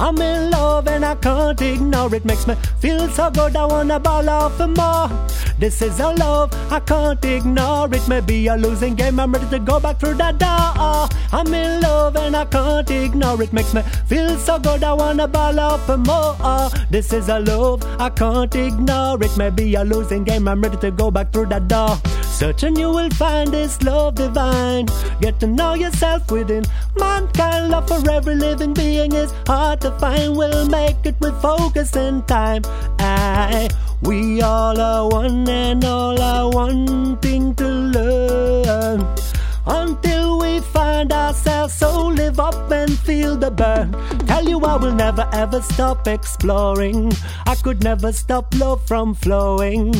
Speaker 8: I'm in love and I can't ignore it. Makes me feel so good, I wanna ball off more. This is a love I can't ignore. It may be a losing game, I'm ready to go back through that door. I'm in love and I can't ignore it. Makes me feel so good, I wanna ball off for more. This is a love I can't ignore. It may be a losing game, I'm ready to go back through that door. Search and you will find this love divine. Get to know yourself within mankind. Love for every living being is hard to find. We'll make it with focus and time. Aye, we all are one and all are wanting to learn. Until we find ourselves. So live up and feel the burn. Tell you I will never ever stop exploring. I could never stop love from flowing.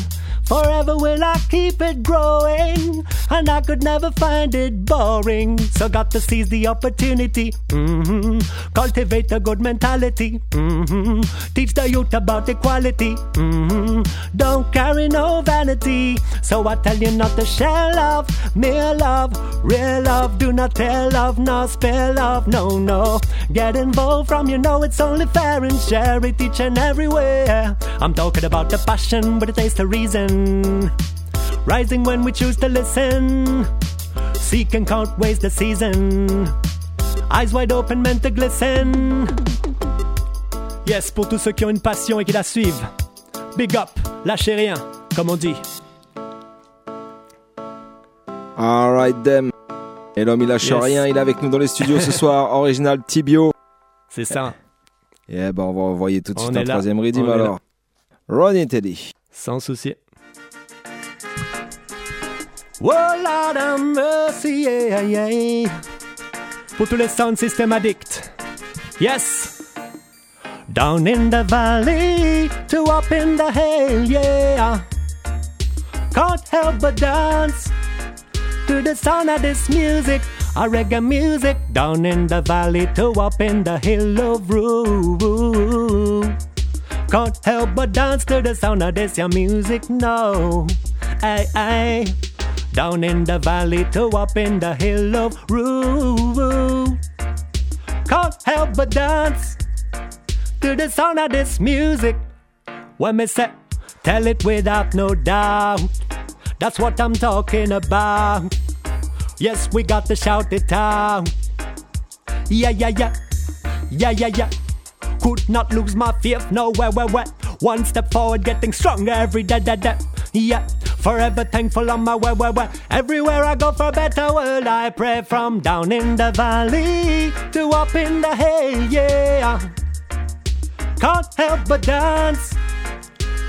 Speaker 8: Forever will I keep it growing, and I could never find it boring. So got to seize the opportunity, hmm cultivate a good mentality, hmm teach the youth about equality. hmm Don't carry no vanity, so I tell you not to share love, mere love, real love. Do not tell love, no spell love, no no. Get involved from you know it's only fair and share it each and everywhere. I'm talking about the passion, but it takes the reason. Rising when we choose to listen. Seek and count ways the season. Eyes wide open, meant to glisten. Yes, pour tous ceux qui ont une passion et qui la suivent. Big up, lâchez rien, comme on dit.
Speaker 9: Alright, them. Et l'homme, il lâche
Speaker 8: Yes.
Speaker 9: rien, il est avec nous dans les studios ce soir. [LAUGHS] Original Tibio.
Speaker 8: C'est ça.
Speaker 9: Et ben, on va envoyer tout de suite un troisième
Speaker 8: est
Speaker 9: alors. Ronnie Teddy.
Speaker 8: Sans souci. Oh Lord have mercy, yeah, yeah. Pour tous les sound system addicts. Yes. Down in the valley to up in the hill, yeah. Can't help but dance to the sound of this music. A reggae music down in the valley to up in the hill of rule. Can't help but dance to the sound of this your music, no. Ay, ay. Down in the valley to up in the hill of rule. Can't help but dance to the sound of this music. When me say, tell it without no doubt. That's what I'm talking about. Yes, we got to shout it out. Yeah, yeah, yeah. Yeah, yeah, yeah. Could not lose my faith, no, where, where, where. One step forward, getting stronger every day, day, day. Yeah, forever thankful on my way, where, where. Everywhere I go for a better world, I pray from down in the valley to up in the hill, yeah. Can't help but dance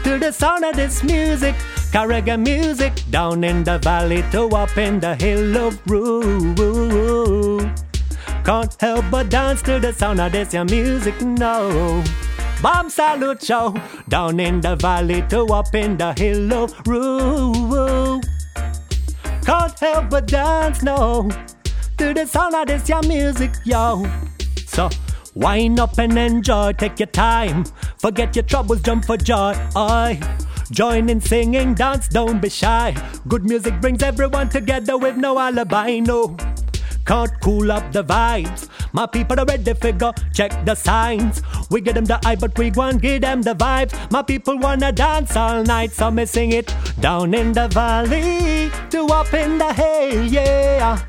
Speaker 8: to the sound of this music. Carrega music down in the valley to up in the hill of rule. Can't help but dance to the sound of this your music, no. Bam Salut show down in the valley to up in the hill of rule. Can't help but dance, no, to the sound of this your music, yo. So wind up and enjoy, take your time, forget your troubles, jump for joy. I join in singing, dance, don't be shy. Good music brings everyone together with no alibi, no. Can't cool up the vibes. My people are ready go. Check the signs. We get them the eye, but we want give them the vibes. My people wanna dance all night, so me sing it down in the valley to up in the hill, yeah.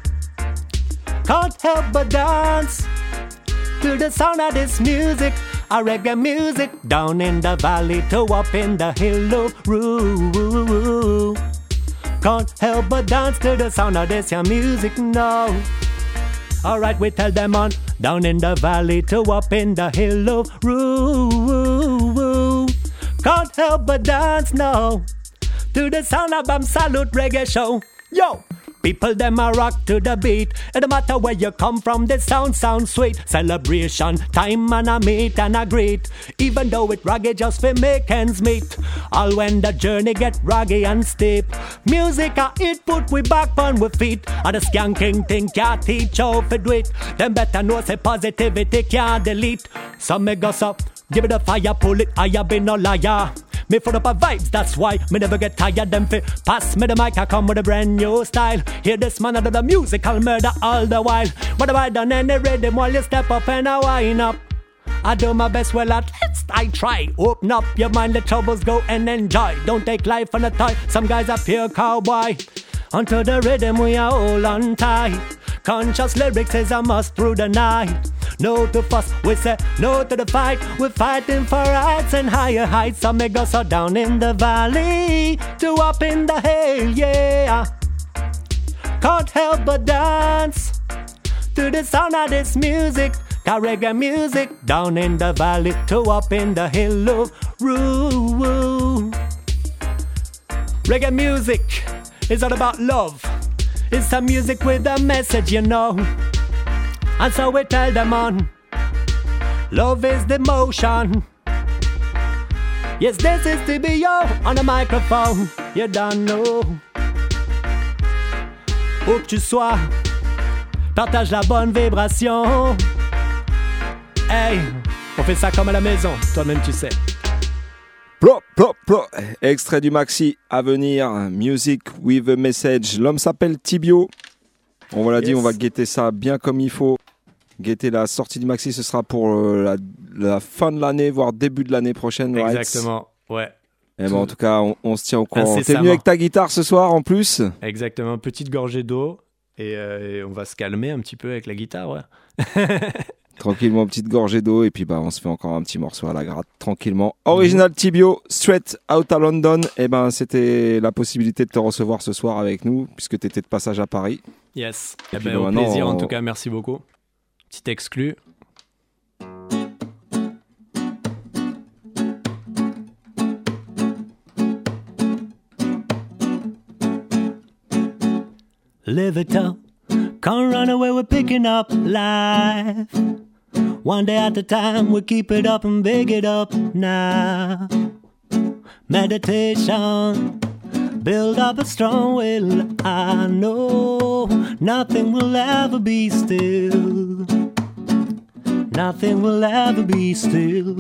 Speaker 8: Can't help but dance to the sound of this music. A reggae music down in the valley to up in the hill. Can't help but dance to the sound of this your music, no. Alright, we tell them on down in the valley to up in the hill. Can't help but dance, no. To the sound of Bam Salut Reggae Show. Yo! People them a rock to the beat. It don't matter where you come from, the sound sounds sweet. Celebration, time and a meet and a greet. Even though it rugged just for make ends meet. All when the journey get ruggy and steep. Music a it put we back on we feet. And the skanking thing can't teach how to do it. Them better know say positivity can't delete. Some me go so, give it a fire, pull it, I have been no liar. Me full up of vibes, that's why me never get tired. Them fi pass me the mic, I come with a brand new style. Hear this man under the musical murder all the while. What have I done any rhythm while you step up and I wind up? I do my best, well at least I try. Open up your mind, let troubles go and enjoy. Don't take life on a toy. Some guys are pure cowboy. Onto the rhythm we are all on tight. Conscious lyrics is a must through the night. No to fuss, we say no to the fight. We're fighting for rights and higher heights. Some may go so down in the valley to up in the hill, yeah. Can't help but dance to the sound of this music. Reggae music down in the valley to up in the hill rule. Reggae music is all about love. It's some music with a message, you know. And so we tell them on. Love is the motion. Yes, this is TBO on the microphone. You don't know. Où que tu sois, partage la bonne vibration. Hey, on fait ça comme à la maison, toi-même tu sais.
Speaker 9: Plop, plop, plop. Extrait du maxi à venir. Music with a message. L'homme s'appelle Tibio. On l'a dit,
Speaker 10: Yes.
Speaker 9: on va guetter ça bien comme il faut. Guetter la sortie du maxi, ce sera pour euh, la, la fin de l'année, voire début de l'année prochaine. right?
Speaker 10: Exactement, ouais.
Speaker 9: Eh ben, en tout cas, on, on se tient au courant. T'es venu avec ta guitare ce soir en plus?
Speaker 10: Exactement, petite gorgée d'eau. Et, euh, et on va se calmer un petit peu avec la guitare, ouais. [LAUGHS]
Speaker 9: Tranquillement, petite gorgée d'eau, et puis bah, on se fait encore un petit morceau à la gratte, tranquillement. Original Tibio, straight out à London. Et ben, c'était la possibilité de te recevoir ce soir avec nous, puisque tu étais de passage à Paris.
Speaker 10: Yes.
Speaker 9: Et
Speaker 10: Eh ben,
Speaker 9: bah,
Speaker 10: au plaisir, en
Speaker 9: on-
Speaker 10: tout cas, merci beaucoup. Petit exclu.
Speaker 8: Live it up, can't run away, we're picking up life. One day at a time, we keep it up and big it up now. Meditation, build up a strong will. I know nothing will ever be still. Nothing will ever be still.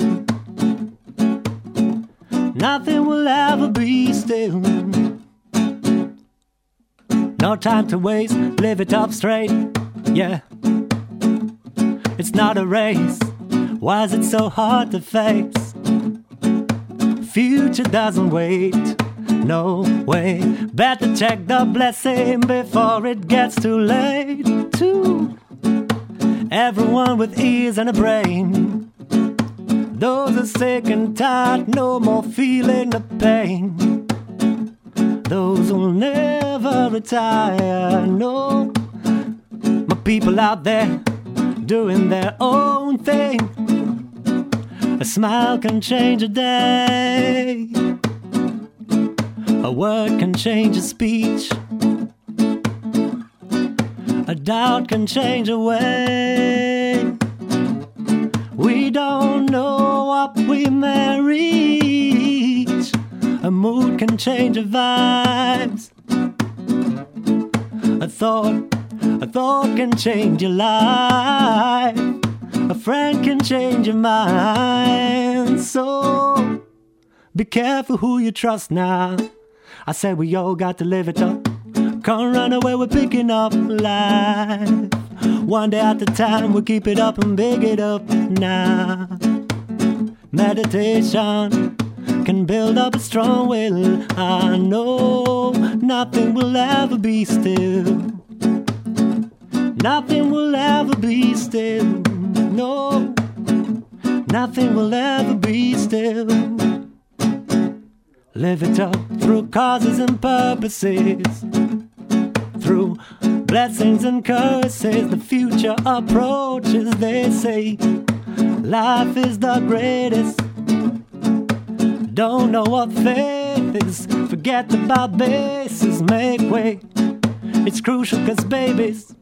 Speaker 8: Nothing will ever be still. No time to waste, live it up straight. Yeah. It's not a race. Why is it so hard to face? Future doesn't wait. No way. Better check the blessing before it gets too late. Too. Everyone with ears and a brain. Those are sick and tired, no more feeling the pain those who'll never retire. No, my people out there doing their own thing. A smile can change a day, a word can change a speech, a doubt can change a way. We don't know what we reach. A mood can change our vibes. A thought, a thought can change your life. A friend can change your mind. So be careful who you trust now. I said we all got to live it up. Can't run away, we're picking up life. One day at a time, we'll keep it up and big it up now. Meditation can build up a strong will. I know nothing will ever be still. Nothing will ever be still. No, nothing will ever be still. Live it up through causes and purposes. Through blessings and curses, the future approaches, they say. Life is the greatest. Don't know what faith is. Forget about bases, make way. It's crucial cause babies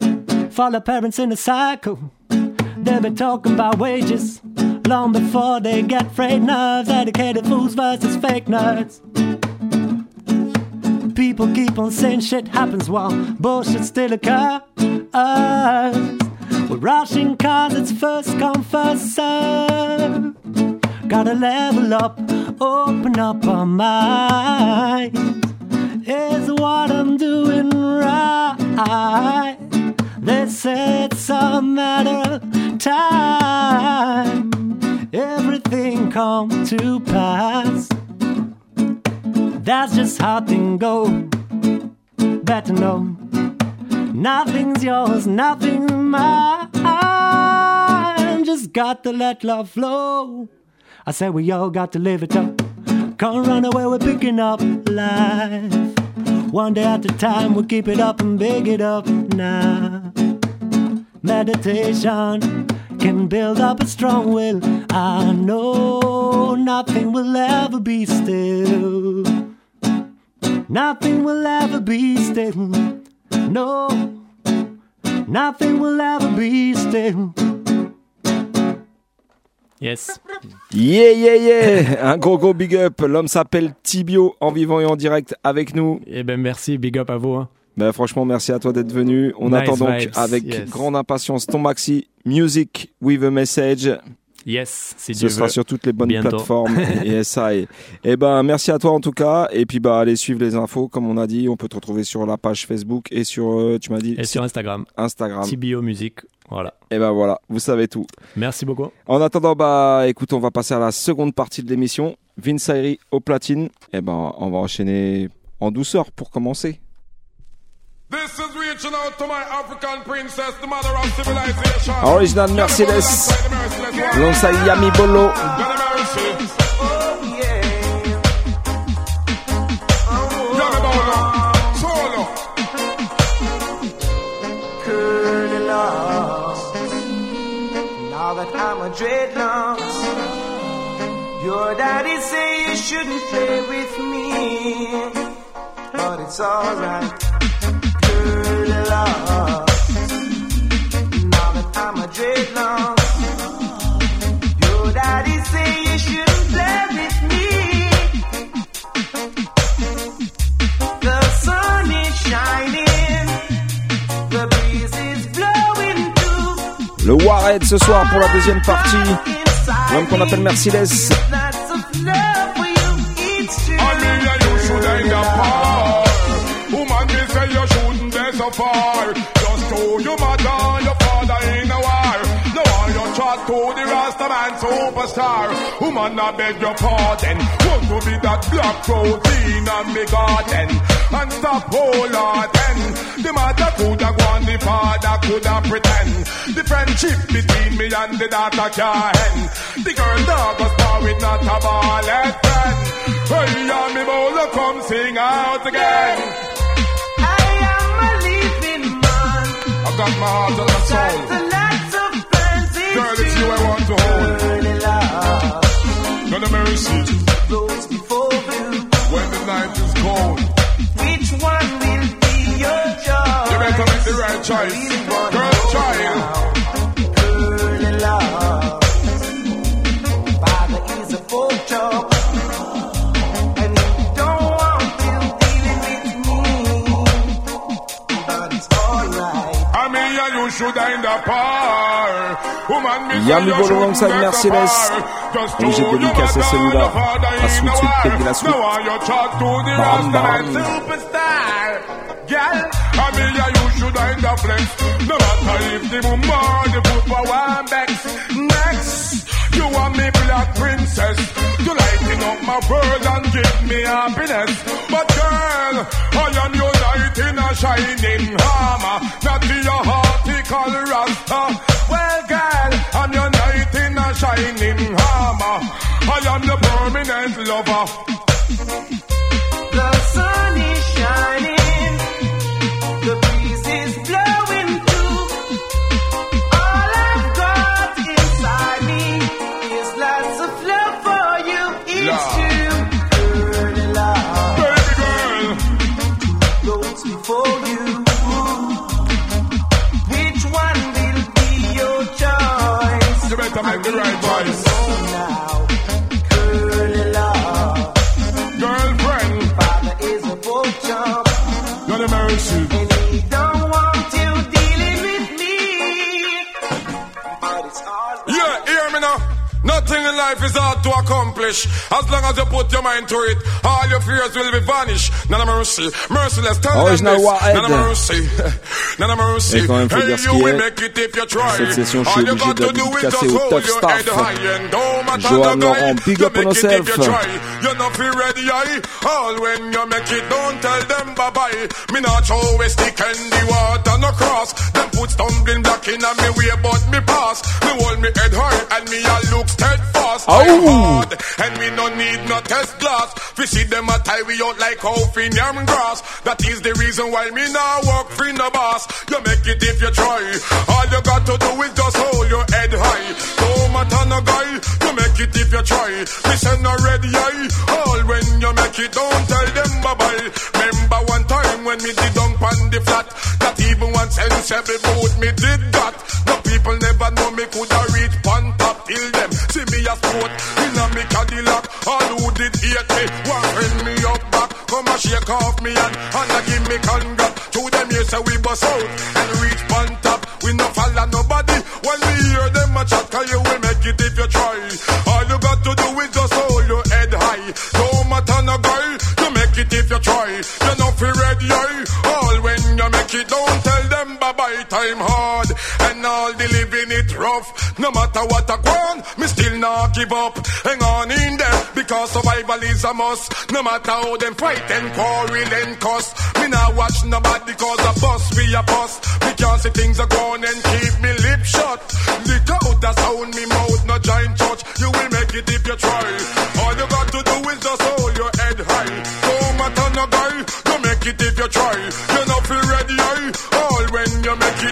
Speaker 8: follow parents in a cycle. They'll be talking about wages long before they get frayed nerves. Educated fools versus fake nerds. People keep on saying shit happens while bullshit still occurs. We're rushing cause it's first come, first serve. Gotta level up, open up our minds. Is what I'm doing right. They say it's a matter of time. Everything come to pass. That's just how things go. Better know. Nothing's yours, nothing's mine. Just got to let love flow. I said we all got to live it up. Can't run away, we're picking up life. One day at a time, we'll keep it up and big it up now. Meditation can build up a strong will. I know nothing will ever be still. Nothing will ever be still. No, nothing will ever be still.
Speaker 10: Yes.
Speaker 9: Yeah, yeah, yeah Un gros gros big up. L'homme s'appelle Tibio, en vivant et en direct avec nous.
Speaker 10: Eh ben merci, big up à vous. hein.
Speaker 9: Ben, franchement, merci à toi d'être venu. On
Speaker 10: Nice
Speaker 9: attend donc
Speaker 10: vibes,
Speaker 9: avec
Speaker 10: yes.
Speaker 9: grande impatience ton maxi Music with a Message.
Speaker 10: Yes, si
Speaker 9: Ce
Speaker 10: Dieu
Speaker 9: sera
Speaker 10: veut.
Speaker 9: sur toutes les bonnes
Speaker 10: Bientôt.
Speaker 9: plateformes [LAUGHS] et ça et, et ben merci à toi en tout cas et puis bah allez suivre les infos comme on a dit on peut te retrouver sur la page Facebook et sur euh, tu m'as dit
Speaker 10: Et sur Instagram.
Speaker 9: Instagram
Speaker 10: TBO Music. Voilà.
Speaker 9: et ben voilà vous savez tout.
Speaker 10: Merci beaucoup.
Speaker 9: en attendant bah écoute on va passer à la seconde partie de l'émission. Vince Ayri au platine. Et ben on va enchaîner en douceur pour commencer.
Speaker 12: This is reaching out to my African princess, the mother of civilization.
Speaker 9: Original Mercedes. Alongside Yami Bolo.
Speaker 7: Curly dreadlocks, your daddy say you shouldn't play with me, but it's alright. Curly locks.
Speaker 9: Le Warhead ce soir pour la deuxième partie. L'homme qu'on appelle Mercedes.
Speaker 12: superstar. Woman, I beg your pardon. Be that protein garden. And stop, oh Lord, then. The mother coulda gone, the father coulda pretend. The friendship between me and the daughter can't end. The girl dog was born with not a ballet friend. Hey, and me bowler come sing out again.
Speaker 7: I am a living man.
Speaker 12: I got my heart my soul.
Speaker 7: The fancy
Speaker 12: Girl, it's you I want to hold.
Speaker 7: Love
Speaker 12: mercy
Speaker 7: floats before you.
Speaker 12: when the night is cold. Girl, try it. Girl, try it.
Speaker 9: Yami Bolo alongside Mercedes. Et j'ai dédicacé celui-là à Sweet Sweet
Speaker 12: Cake
Speaker 9: de la
Speaker 12: I mean, yeah, you should end up flex. No matter if the woman, the put for one vex. Next, you want me black princess. You lighting up my world and give me happiness. But girl, I am your light in a shining armor. Not to your heartical rasta. Well, girl, I'm your knight in a shining armor. I am your permanent lover. Life is hard to accomplish. As long as you put your mind to it, all your fears will be vanished. None of mercy, merciless. Tell them this. None of mercy, none of mercy.
Speaker 9: Et quand même, faut
Speaker 12: hey, you will make it if you try.
Speaker 9: Session,
Speaker 12: all you got to do is just hold your head high and don't matter the guy. You make it if you try. You're not feel ready, aye. All when you make it, don't tell them bye bye. Me not throw a stick in the water, no cross. Them put stumbling block in a me way, but me pass. Me hold me head high and me a look steadfast.
Speaker 9: Ow.
Speaker 12: I'm hard, and me no need no test glass. We see them a tie we out like how in yam grass. That is the reason why me now walk free no boss. You make it if you try. All you got to do is just hold your head high. Don't matter no guy, you make it if you try. Listen no ready eye. All when you make it, don't tell them bye bye. Remember one time when me did dunk on the flat. Not even one sensible boot me did that. No people never know me coulda reach pan top till them see me a in a me Cadillac. All who did hate me want bring me up back. Come and shake off me hand and a give me congrats. To them here say we bust out and reach pan top. We no follow nobody when we hear them a chat. Cause you will make it if you try. All you got to do is just hold your head high. No matter no guy, you make it if you try. You know fi ready. All when you make it, don't Time hard and all the living it rough. No matter what I on, me still not give up. Hang on in there because survival is a must. No matter how them fight and quarrel and cuss. Me not watch nobody cause a bus be a bus. Me can't see things are gone and keep me lip shut. Lick out the sound me mouth, no giant touch. You will make it if you try. All you got to do is just hold your head high. No matter no guy, you make it if you try. You not feel ready,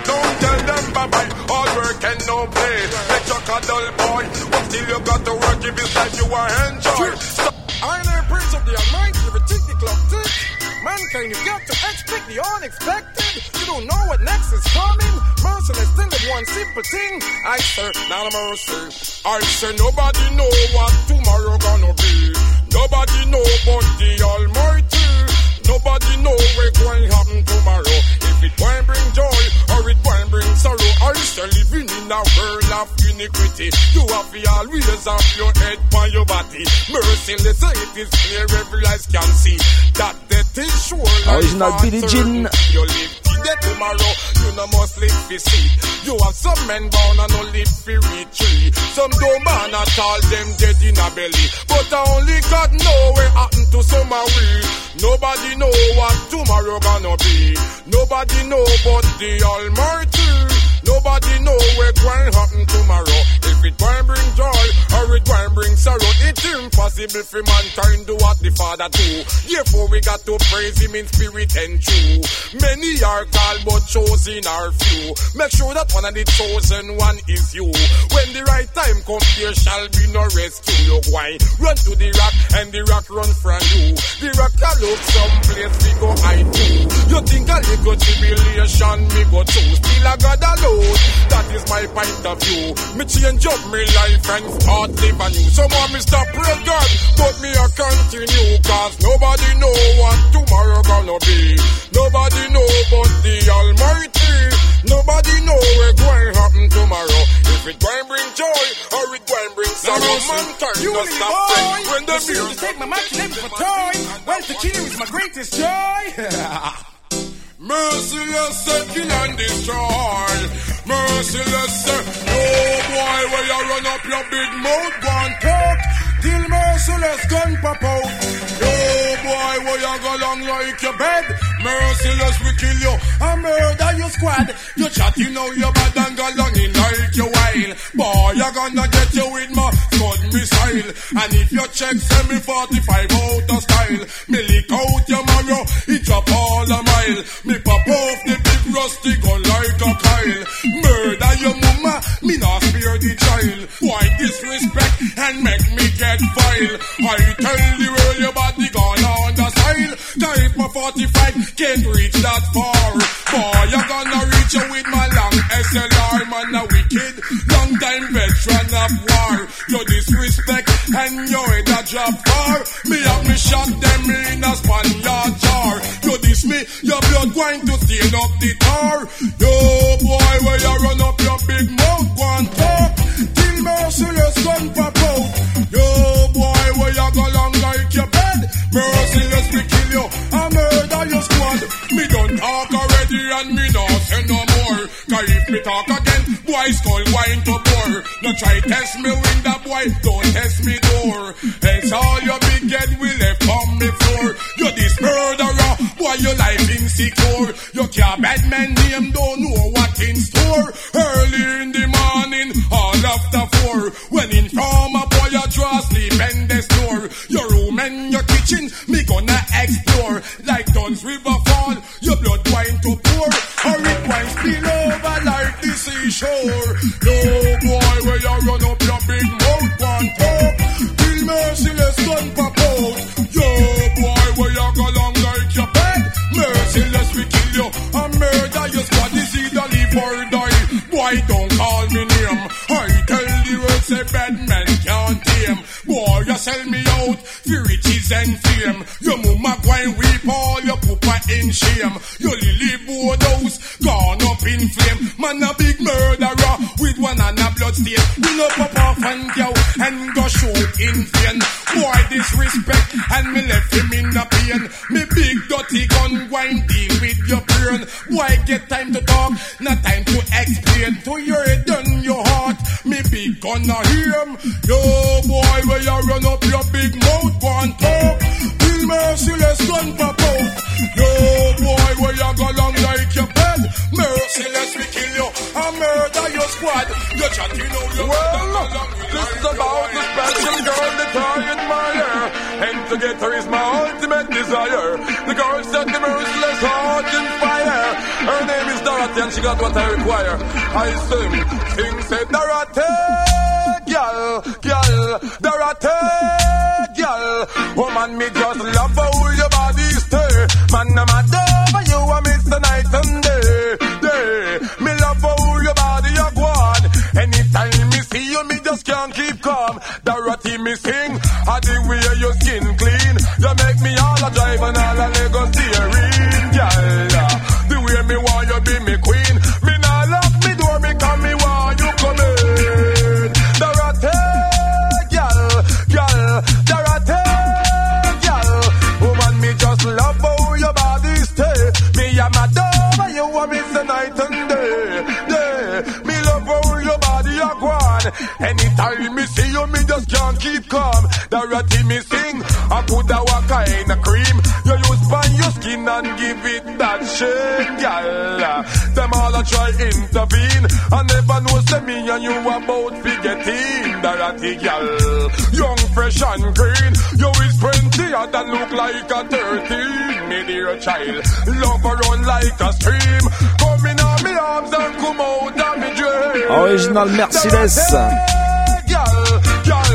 Speaker 12: don't tell them bye bye. All work and no play. Let your cuddle boy, but still you got to work if it's like you are enjoy. Stop.
Speaker 13: I am Prince of the Almighty, every tick the clock tick. Mankind, you got to expect the unexpected. You don't know what next is coming. Merciless thing with one simple thing. I sir, not a mercy.
Speaker 12: I say nobody know what tomorrow gonna be. Nobody know but the Almighty. Nobody know what's going to happen tomorrow. If it going bring joy or it going bring sorrow. I say living in a world of iniquity. You have to always have your head by your body. Merciless, it is clear every eyes can see that death is sure.
Speaker 9: Original Billie Jean.
Speaker 12: Today tomorrow, you no must live for see. You have some men born and no live for retreat. Some don't man at all, them dead in a belly. But I only God know what happen to some of we. Nobody know what tomorrow gonna be. Nobody know but the Almighty. Nobody know where going happen tomorrow. If it going bring joy or it going bring sorrow, it's impossible for mankind do what the Father do. Therefore we got to praise Him in spirit and true. Many are called but chosen are few. Make sure that one of the chosen one is you. When the right time comes, there shall be no rescue. You why run to the rock and the rock run from you. The rock can look someplace we go hide to. You think a little tribulation me go through. Still I got alone. That is my point of view. Me change up my life and start live anew. Some want me stop pray God, but me a continue. Cause nobody know what tomorrow gonna be. Nobody know but the Almighty. Nobody know where going happen tomorrow. If it going bring joy or it going bring sorrow, mankind
Speaker 13: You little
Speaker 12: not
Speaker 13: boy,
Speaker 12: when the music
Speaker 13: take my imagination for toy. Well, to kill is my greatest joy. [LAUGHS]
Speaker 12: Merciless, kill and destroy. Merciless, say, oh boy, where you run up your big mouth, one talk. Till merciless gun pop out. Oh boy, where you go long like your bed. Merciless, we kill you and murder your squad. You chatting now, you bad and go long in like your while. Boy, you gonna get you with my scud missile. And if you check send semi 45 out of style, me lick out your marrow, it drop all a mile. Me pop off the big rusty gun like a Kyle. Murder your mama, me not spare the child. Why disrespect and make me get vile? I tell the can't reach that far. Boy, you gonna reach you with my long SLR, man, a wicked, long time veteran of war. You disrespect and you head a drop far. Me have me shot them in a Spaniard jar. You diss me, your blood going to stain up the tar. Yo, boy, where you run up your big mouth, talk again, boy skull wine to bore. No try test me window, boy, don't test me door. Else all your big head will left on me floor. You this murderer, boy your life insecure. You can't bad man name, don't know what in store. Early in the morning, all after four. When in from more. No boy, where you run up your big mouth, one pop. Merciless, don't pop out. Yo boy, where you go long like your pet. Merciless, we kill you A murder your squad. Is either live or die. Boy, don't call me name. I tell the world, say bad man can't tame. Boy, you sell me out for riches and fame. Your mama go and weep all your papa
Speaker 14: in shame. Your lily board house gone up in flame. Man, a big we no pop off and go and go shoot in vain. Boy disrespect and me left him in a pain. Me big dirty gun wine deal with your brain. Boy get time to talk, not time to explain. To your head and your heart, me big gun a hear him. Yo boy, where you run up your big mouth, and talk. Bill merciless gun pop out. Murder your squad. You chatting out your
Speaker 12: Well, this is about the special girl that I admire. And to get her is my ultimate desire. The girl set the merciless heart in fire. Her name is Dorothy and she got what I require. I sing, sing, say Dorothy, girl, girl, Dorothy, girl. Woman, me just love how your body stay. Man, I'm a can't keep calm. Dorothy, me sing, I the way your skin clean. You make me all a drive and all a A try intervene. I never know say me and you about forgetting, Dorothy, girl. Young, fresh and green. You is plenty of that look like a 13, me dear child. Love her run like a stream. Come in on me arms and come out of me dream.
Speaker 9: Original Merciless.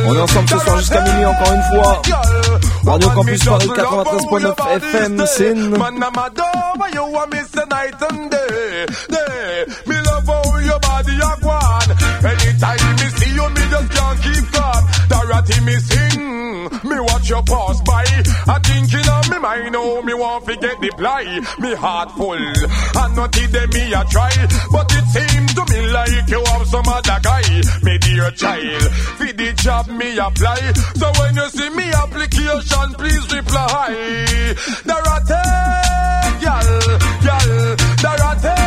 Speaker 9: On est ensemble ce soir jusqu'à minuit encore une fois. Radio Campus Paris 93.9 FM, Sin.
Speaker 12: Anytime me see you, me just can't keep calm. Dorothy, me sing, me watch you pass by. I thinking of me mind, oh, me want forget the ply. Me heart full, and not them me a try. But it seems to me like you have some other guy, me dear child. For the job me apply. So when you see me application, please reply. Dorothy, girl, girl, Dorothy,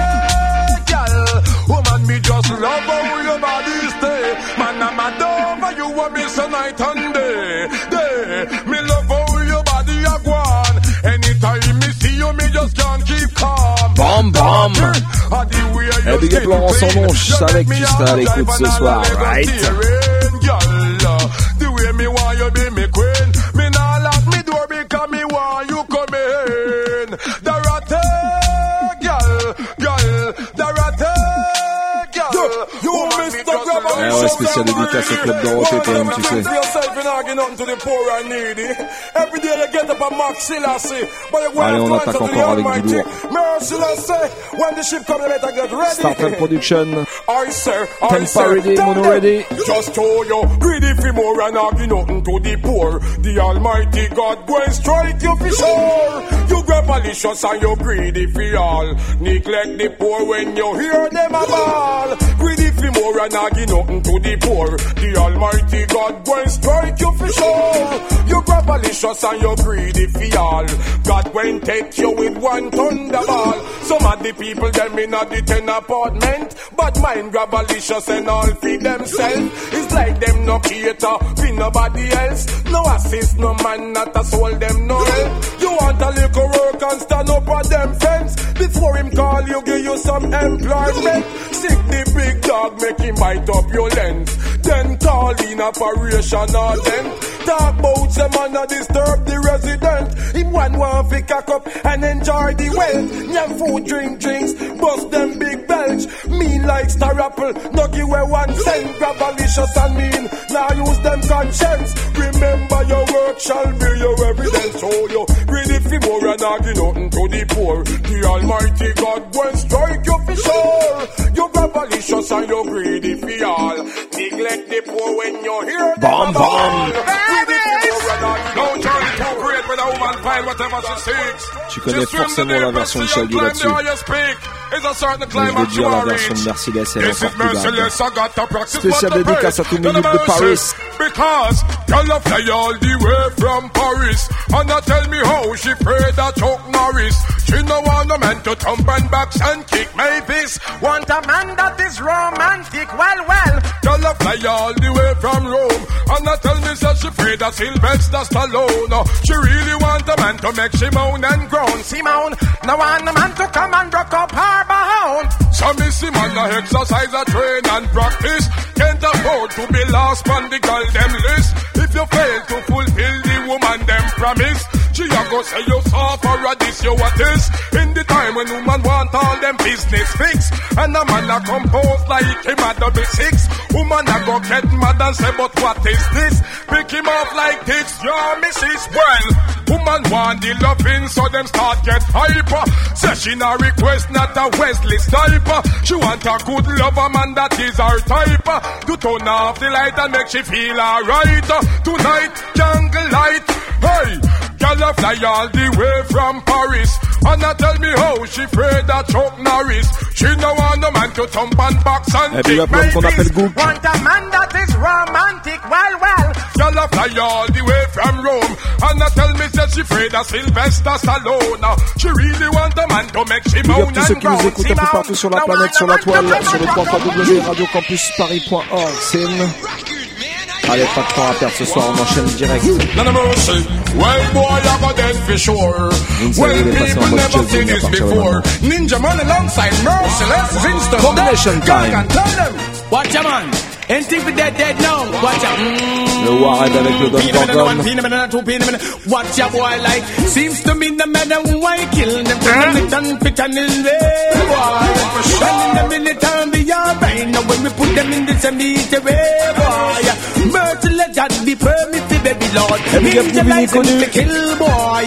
Speaker 9: bam bam. Eh big up Laurent Sandonge avec qui à l'écoute ce soir, right? Eh ouais, spécial dédicace au club Dorothée quand même, tu sais.
Speaker 12: Allez,
Speaker 9: on attaque encore avec du lourd. Startup Production.
Speaker 12: I sir, I
Speaker 9: Tempa
Speaker 12: sir,
Speaker 9: ready, mono ready.
Speaker 12: Just show you greedy for more and argue nothing to the poor. The Almighty God go and strike you for sure. You grab malicious and you greedy for all. Neglect the poor when you hear them a ball. Greedy for more and argue nothing to the poor. The Almighty God go and strike you for sure. You grab malicious and you greedy for all. God go and take you with one thunderball. Some of the people them in a the ten apartment, but mine grab malicious and all feed themselves. It's like them no cater for nobody else. No assist, no man, not a soul, them no help. You want a little work and stand up on them fence. Before him call you, give you some employment. Sick the big dog, make him bite up your lens. Then call in operation or then talk about some man a disturb the resident. Him one want fi cock up and enjoy the wealth. Nyam food, drink drinks, bust them big belch. Mean like star apple, no give away one cent. Grab malicious and mean, now use them conscience. Remember your work shall be your evidence. Oh, you greedy fi more and argue nothing to the poor. The Almighty God will strike you for sure. You grab malicious and you greedy fi all. Neglect the poor when you hear them
Speaker 9: Bam, bam.
Speaker 12: Greedy
Speaker 9: Tu connais forcément la version de Shelby là-dessus.
Speaker 12: A certain
Speaker 9: Mais je
Speaker 12: climax
Speaker 9: dire la version de Mercedes, elle est encore plus
Speaker 12: merciless,
Speaker 9: grave.
Speaker 12: I got to practice
Speaker 9: Spécial
Speaker 12: I
Speaker 9: dédicace à tous mes
Speaker 12: None
Speaker 9: de Paris.
Speaker 12: Because girl fly all the way from Paris. And I tell me how she prayed that Chuck Norris. She no want a man to thump and box and kick my Mavis Want a man that is romantic. Well, well Girl fly all the way from Rome. And I tell me that she prayed that Sylvester Stallone. She really want a man to make she moan and groan. Simone, now want a man to come and rock up her bound. So see man a exercise, a train and practice. Can't afford to be lost on the girl them list. If you fail to fulfill the woman them promise She a go say you suffer a this, you what this. In the time when woman want all them business fix And a man a compose like him a double six. Woman a go get mad and say but what is this? Pick him up like this, your missus. Well, woman want the loving so them start get hyper. Say she not request not a Wesley type She want a good lover man that is her type. To turn off the light and make she feel alright. Tonight, jungle light, hey Girl a fly all the way from Paris. And I tell me how she afraid that Chuck Norris. She no want no man to thump and box and
Speaker 9: big up l'homme qu'on.
Speaker 12: Want a man that is romantic, well, well. Girl a fly all the way from Rome. And I tell me that she afraid that Sylvester Stallone. She really want a man to make she
Speaker 9: Big up
Speaker 12: moan
Speaker 9: tous ceux
Speaker 12: and
Speaker 9: qui nous
Speaker 12: groan.
Speaker 9: écoutent un peu partout sur la planète, sur la toile, sur le 3 radiocampusparis.org. C'est une... Allez, pas de temps à perdre ce soir, on enchaîne direct.
Speaker 12: None of mercy. Well, boy, I'm a dead for sure.
Speaker 9: Vince
Speaker 12: Well,
Speaker 9: Neil est passé en
Speaker 12: people never seen
Speaker 9: mais
Speaker 12: this before. Ninja man alongside Merciless Instant.
Speaker 9: Combination time.
Speaker 7: Watch ya, man. Anything for dead, dead now. Watch ya.
Speaker 9: Le Warhead avec le Don Gorgon.
Speaker 7: Watch ya, boy, like. Seems to me no matter why kill them. From the done fit and in way, boy. And in the military, we are right now when we put them in the cemetery, boy. Merciless and the permitted, baby lord.
Speaker 9: Et big up
Speaker 7: Ninja
Speaker 9: Nibi
Speaker 7: license
Speaker 9: Niconu.
Speaker 7: to kill, boy.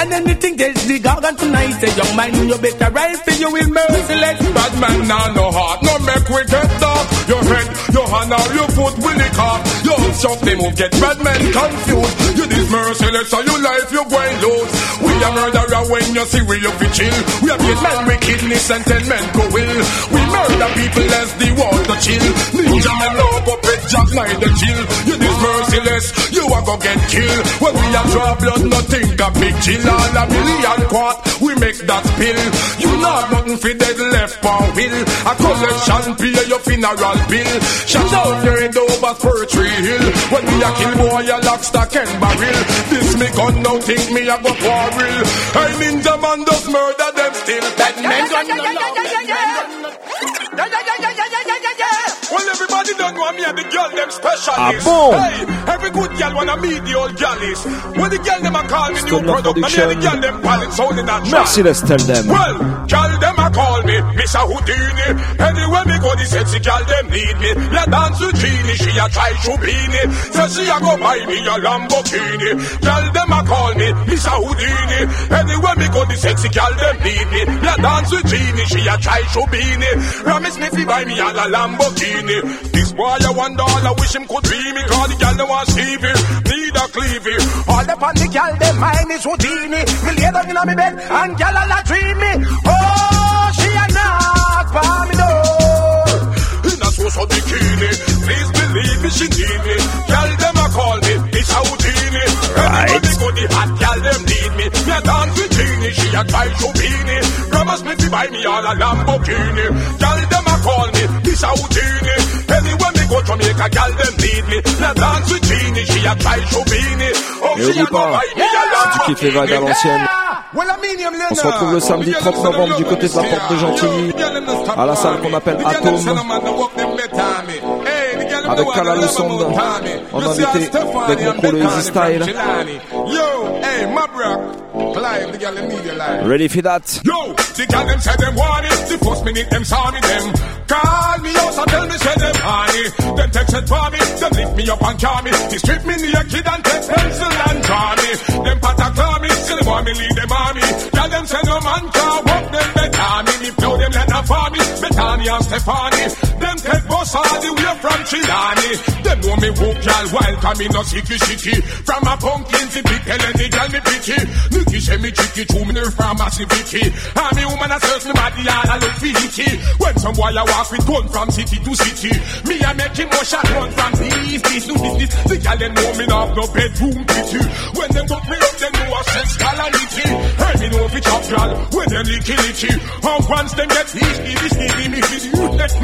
Speaker 7: And anything that's the gargan tonight, say, young man, you better rise for you will merciless.
Speaker 12: Bad man now no heart, no make we get dark. Your head, your hand or your foot will lick off. Your shop they move get bad men confused. You this merciless so your life you going lose. We a murderer when you see we up chill. We a beat man we kidneys and ten men go will. We murder people as the water chill. Ninja man no puppet jack night the chill. You this merciless, you a go get killed. When we a draw blood, nothing a big chill. All a million quart, we make that spill. You not nothing for dead left for will. A collection pay your funeral bill. Shut out your head over Pertry Hill. When we a kill boy, a lock, stock and barrel. This me gun now think me a go quarrel. I ninja man does murder them still. That men gun Well, everybody don't want me and the girl them specialist.
Speaker 9: Ah bon?
Speaker 12: Hey, every good girl wanna meet the old galleys. When the girl them a call me new product, and the girl them only that
Speaker 9: Merciless, tell them.
Speaker 12: Well, girl them a call me. Houdini. Anywhere me go, the sexy girl them need me. Me a dance with Genie, she a try Shubini. Say she a go buy me a Lamborghini. Girl them a call me Mr. Houdini. Anywhere me go, the sexy girl them need me. Me a dance with Genie, she a try Shubini. Promise me fi buy me a la Lamborghini. This boy I a one dollar, wish him could be me. Cause the girl them want see me, need a cleavy. All up on the girl them mine is Houdini. Me lay down inna me bed and girl a la dream me. Oh, she a knock for me door. In a so so bikini, please believe me, she need me. Girl them a call me, it's a Houdini. Everybody go the hot girl them need me. Me a dance with Genie, she a try to be me. Promise me to buy me all a Lamborghini. Girl call me. Anywhere go Jamaica, girl them need me. Me a dance with Genie, she a try to be me. Oh,
Speaker 9: Et
Speaker 12: she
Speaker 9: oublie
Speaker 12: a go
Speaker 9: pas,
Speaker 12: buy me a
Speaker 9: si tu kiffes les vagues à l'ancienne, on se retrouve le samedi 30 novembre du côté de la porte de Gentilly, à la salle qu'on appelle Atom, avec en invité avec mon crew le Easy Style. Ready for that?
Speaker 12: Yo, the girl them say them want it. The first minute them saw me them honey. Them text it for me, them lift me up and call me. They strip me naked and take pencil and draw me. Them patta call me, still want me lead them army. Girl them say no man can walk them better me. Me blow them let them for me, me and Stephanie. Bus all the way from Chilani. Them know me walk y'all wild, come me no sicky sicky. From a pumpkin to big hell and the girl me picky. Nicky say me chicky, two me pharmacy Vicky. And me woman a search me body all a look freaky. When some boy a walk with gun from city to city. Me a make him more shot run from this, this to this, this. The girl them know me have no bedroom pity. When them put me up, them know a sex calamity. Hey, me know fi chop y'all when them licky licky. And once them get this, this, this, me, me, me,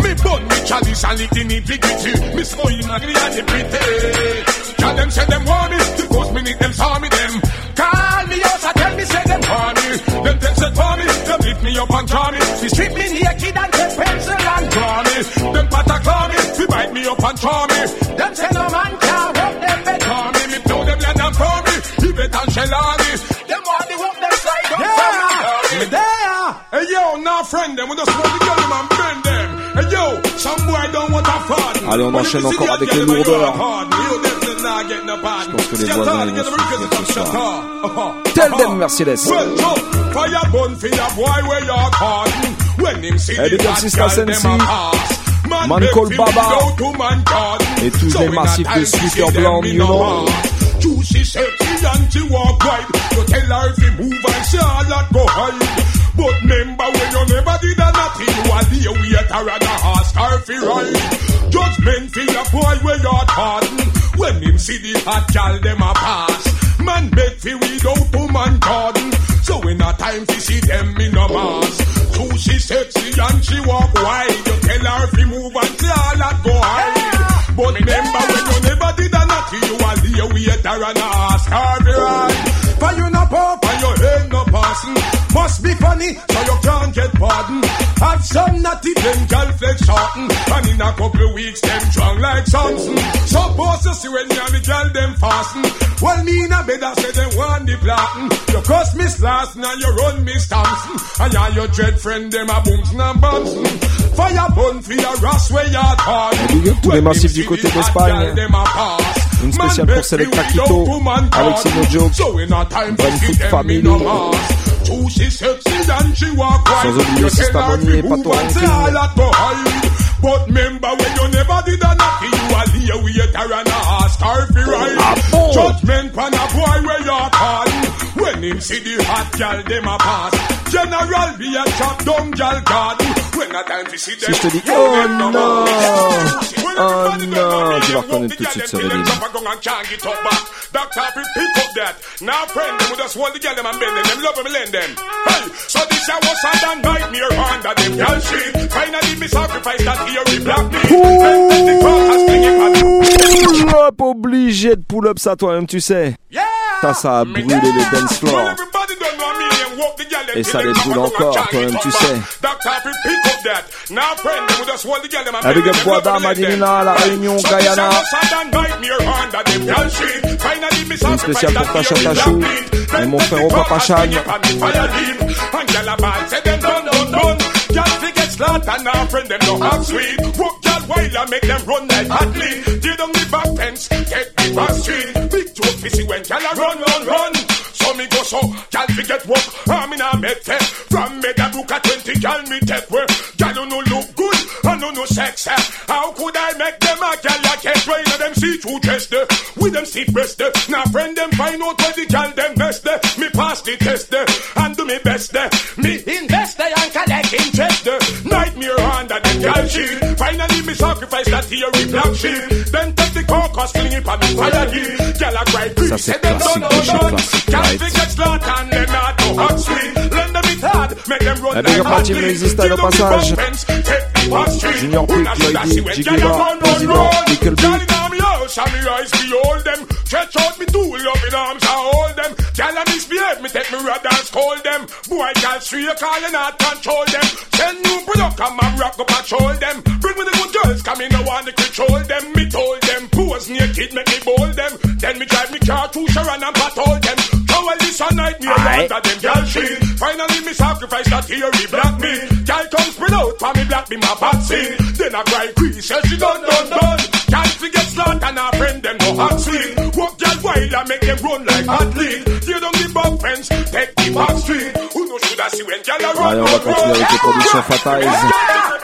Speaker 12: me bun me chalice and the nitty gritty. Me smoke in and the pretty. Tell them say them want me, the first minute them saw me them. Call me out and tell me say them want me. Them it for me, them lift me up and draw me. They strip me naked and take pencil and draw me. Them pata claw me, they bite me up and draw me. Them say no man can't walk them bed for me. Me blow them let them for me. You bet and shell on me. Them want the walk them side up for me. There. Hey yo, now friend them, we just want to get them and bend them. Hey yo, Ah.
Speaker 9: Allez, on enchaîne encore avec les lourdeurs.
Speaker 12: Je
Speaker 9: pense que les voisins ils vont se ce soir. Tell them
Speaker 12: Mercedes. Elle
Speaker 9: est
Speaker 12: bien si Man Call
Speaker 9: Baba. et tous les massifs de sweater
Speaker 12: blanc,
Speaker 9: you know.
Speaker 12: But remember when you never did a nothing, you are the waiter and a her if you ride. Judgment for your boy where you're pardon. When him see the hot gal, them a pass. Man beg fi weed out to man garden. So in a time to see them in a mass. So she sexy and she walk wide. You tell her you move and Charlotte go hide. But remember when you never did a nothing, you are the waiter and a her if you ride. For you no pop and your head no passing. Must be funny, so you can't get pardon. Have some natty, then girl flex shorten. And in a couple of weeks, them strong like Samson. Suppose you see when you and the girl them fasten. Well, me in a bed, I say them want the platin. You cross Miss last, now you run Miss Thompson. And yeah, your dread friend, them a booms and bumps. Fire burn for your ass where you're torn.
Speaker 9: Big up tous les massifs du côté d'Espagne. Une spéciale pour Selecta Quito, Alexis Mojo, Brentford Family. Sans oublier Sista Bonnie et Pato Ranking.
Speaker 12: But remember when you never did a nothing, you are the waiter and a ask her if you right. Judgment pan him see the hot gal, them a pass. General be a chop down gal garden. When a time to see them.
Speaker 9: Si je te dis oh non, oh non, tu vas reconnaître tout de suite ce rhythm.
Speaker 12: Doctor, pick up that. Now, friend, them us hold the them and bend them. Them love them, lend them. Hey, so this a was a than nightmare under them girl shit. Finally, me sacrifice that theory black me.
Speaker 9: Pull up, obligé de pull up ça toi-même, tu sais. Ça, ça a brûlé les dance floors. Et ça les brûle encore, toi-même tu sais. Avec le
Speaker 12: bois d'âme
Speaker 9: à la Réunion, Guyana. Une spéciale pour Tasha Tachou et mon frère au Papa Chan.
Speaker 12: Girl, while I make them run like lead. Tear down the back fence, get the back street. Big joke fi when gyal a run, run, run. So me go so, gyal fi get work. I'm in a med tech. From me that book at 20, gyal me take work. Who no look good, no no sex. eh. How could I make them a gyal I can't train them see through dress there. Eh? With them stiff breast there. Now friend them find out where the gyal them best there. Eh? Me pass the test and do me best. Me invest and collect interest. Nightmare under the gyal shit. Finally me sacrifice that theory black shit. Then take the carcass, fling it on the fire heat. Gyal a cry,
Speaker 9: classique de chez Classic
Speaker 12: Gyal
Speaker 9: Light.
Speaker 12: fi get slaughter and them not no hot sweet. Lend them it hard, make them run
Speaker 9: Eh,
Speaker 12: like hot lead.
Speaker 9: Resistance au
Speaker 12: the
Speaker 9: passage.
Speaker 12: fence, take the.
Speaker 9: Junior
Speaker 12: Who
Speaker 9: Pick,
Speaker 12: not should I see
Speaker 9: Lloydie,
Speaker 12: when
Speaker 9: Jiggy Bar,
Speaker 12: run, run,
Speaker 9: Président. Nickel B.
Speaker 12: Gyal inna me and me eyes behold them. Stretch out me two loving arms and hold them. Gyal a misbehave, me take me rod and scold them. Boy, gyal straight call you not control them. Send new product and man rock up patrol them. Bring me the good girls, come in, no want to control them. Me told them, pose naked, make me bold them. Then me drive me car to Sharon and patrol them. Well, this a nightmare
Speaker 9: Aye.
Speaker 12: under them gyal shit. Finally me sacrifice that theory black me. Gyal come spread out for me black me my bad Then I cry says she done done done. Gyal fi get slaughter and her friend them go hot sweet. Walk gyal wild and make them run like hot lead. Tear down the back fence, take the back street. Who knows should I see when gyal a run
Speaker 9: Allez, on va continuer avec les productions Fatize.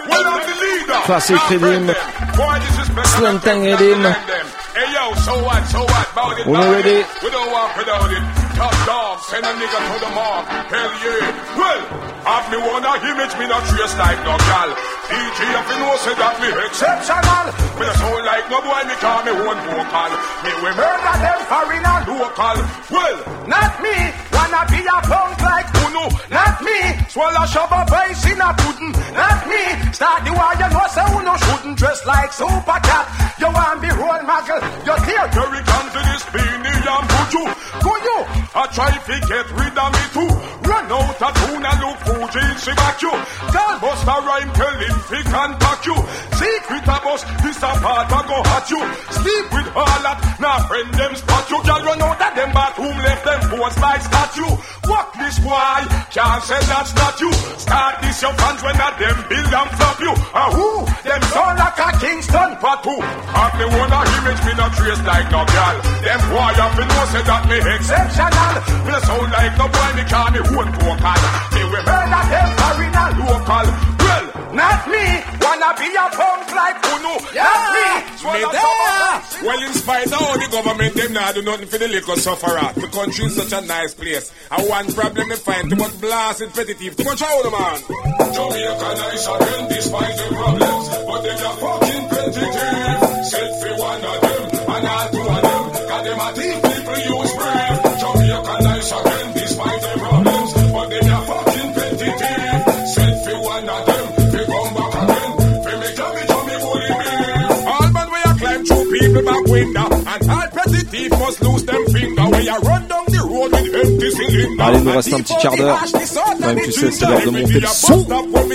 Speaker 12: Well, I'm the leader.
Speaker 9: Classic Rhythm,
Speaker 12: Boy, this is better
Speaker 9: Slim
Speaker 12: than
Speaker 9: Thing
Speaker 12: them,
Speaker 9: Edim.
Speaker 12: than them. Hey yo, so what, so what, bout it,
Speaker 9: We
Speaker 12: bout
Speaker 9: ready?
Speaker 12: We don't walk without it. Top dog, send a nigga to the mark. Hell yeah. Well, have me one a image, me not trace like no gal. DJ, if you know, say that me exceptional. Me no sound like no boy, me call me one vocal. Me we murder them foreign and local. Well, not me, wanna be a punk like Uno. Not me, swallow shove a vice in a pudding. Not me, start the war, you know, say Uno shouldn't dress like super cat. You want be role model, you tear Jerry come this beanie and put you. Go you, I try to get rid of me too. Run out of tune and look Fuji, she back you. Girl bust a rhyme, tell him fi contact you. Secret a bus, this a part a go at you. Sleep with all that, nah friend them spot you. Girl run out of them bathroom, left them pose like statue. Walk this boy, can't say that's not you. Start this your fans when a them build and flop you. Ah who? Them sound like a Kingston patu. Have me one a image, me not trace like no girl. Them boy up in know say that me exceptional. Me no sound like no boy, me call me own vocal. Me we murder them foreign and local. Well, not me. Wanna be a punk like Uno. Not me.
Speaker 13: Me there. Well, in spite of all the government, them now do nothing for the liquor sufferer. The country is such a nice place. And one problem they find, too much blasted petitive, too much old man.
Speaker 12: Jamaica nice again despite the problems, but they are fucking competitive. Set for one of them and all two of them, cause them a back
Speaker 13: window. And all petty thief must lose them finger. Where you run down the road with empty cylinder.
Speaker 9: Allez, nous reste un petit quart d'heure. Même, tu sais, c'est l'heure de monter le son.
Speaker 13: When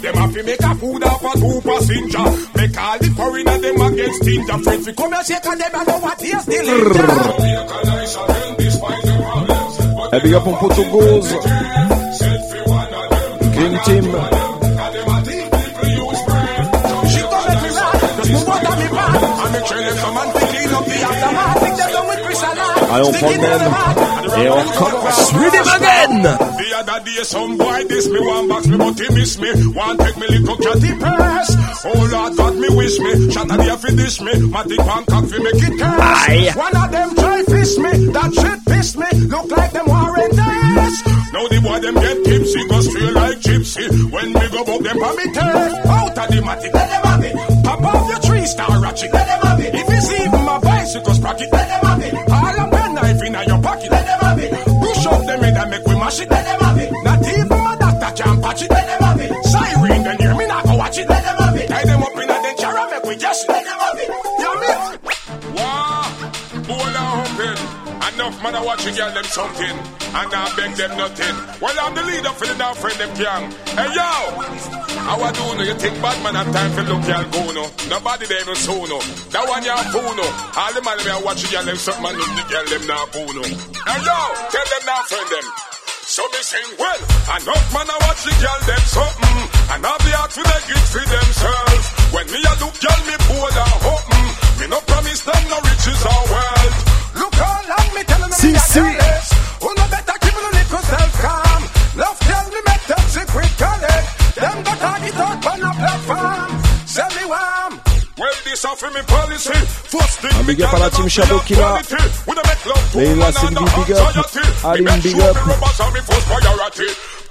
Speaker 13: them have to make a food off a two passenger. Make all the foreigner them a get stingy. Friends, we come and shake and them know what the
Speaker 12: the
Speaker 9: big up. Green Team. Allez, on prend le même. Et on recommence. Rhythm again.
Speaker 13: The other day some boy diss me one box me but he miss me One take me little catty purse Oh Lord God me wish me Shot a day fi dish me Matic one cock fi make it curse One of them try fish me That shit piss me Look like them warren this Now the boy them get tipsy Go straight like gypsy When me go buck them for me turf Out of the matic Let them have it Pop off your star ratchet. Let them have it. If you see my bicycle sprocket Let them have it. All a pen knife in your pocket Let them have it. Push up them head and make we mash it Let them have it. Not even my doctor can patch it Let them have it. Siren then hear me not go watch it Let them have it. Tie them up in a den jar make we just Let them have it. You me?
Speaker 12: Wow, I'm hoping. Enough man, I watch you girl them something, and I beg them nothing. Well, I'm the leader for the now friend them gang. Hey yo, how I do no? You think bad man have time for look y'all go no? Nobody they even so no. That one y'all fool no. All the man I watch you girl them something, and the girl them now fool no. Hey yo, tell them now friend them. So me sing well, enough man I watch the girl them something, and I be out for the gift for themselves. When me a look girl me poor and open, mm. me no promise them no riches or wealth.
Speaker 13: Look how long me telling them
Speaker 9: Si,
Speaker 13: me careless. Who no better keep a little self calm. Love tell me make them sick with college. Them got target out on a platform. Sell me warm.
Speaker 12: Well, this off me policy. First thing
Speaker 9: Un big up à la team Shadow qui là. Et là, c'est le big up. Aline, big up.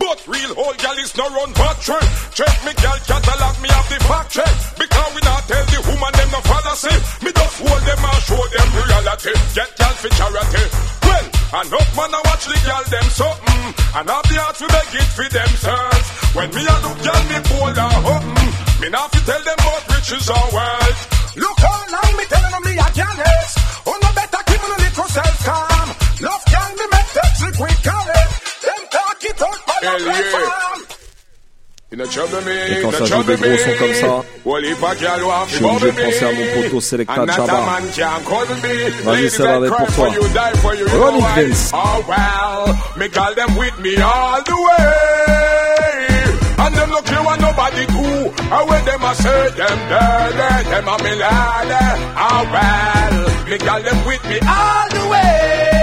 Speaker 12: But real old gal is no run bad trend. Check me gal catalog me have the fact check. Because we not tell the woman them no fallacy. Me just hold them and show them reality. Get gal for charity. Well, enough man I watch the gal them something. Mm, and have the heart to beg it for themselves. When me a look gal me bold and open. Me not fi tell them about riches or wealth.
Speaker 13: Look how long me telling them me a careless. Who oh, no better keep a little self calm. Love can be make them sick with college. Them talk it out
Speaker 9: Et quand ça joue des gros
Speaker 12: me.
Speaker 9: sons comme ça,
Speaker 12: I
Speaker 9: je suis obligé de penser à mon poteau Selecta Chaba. Vas-y, est
Speaker 12: cry
Speaker 9: pour
Speaker 12: for
Speaker 9: toi.
Speaker 12: you, die for you, you
Speaker 9: Ronnie? Vince.
Speaker 12: Oh well, me call them with me all the way. And them look you and nobody do. And when them a say them dirty, them a me lady. Oh well, me call them with me all the way.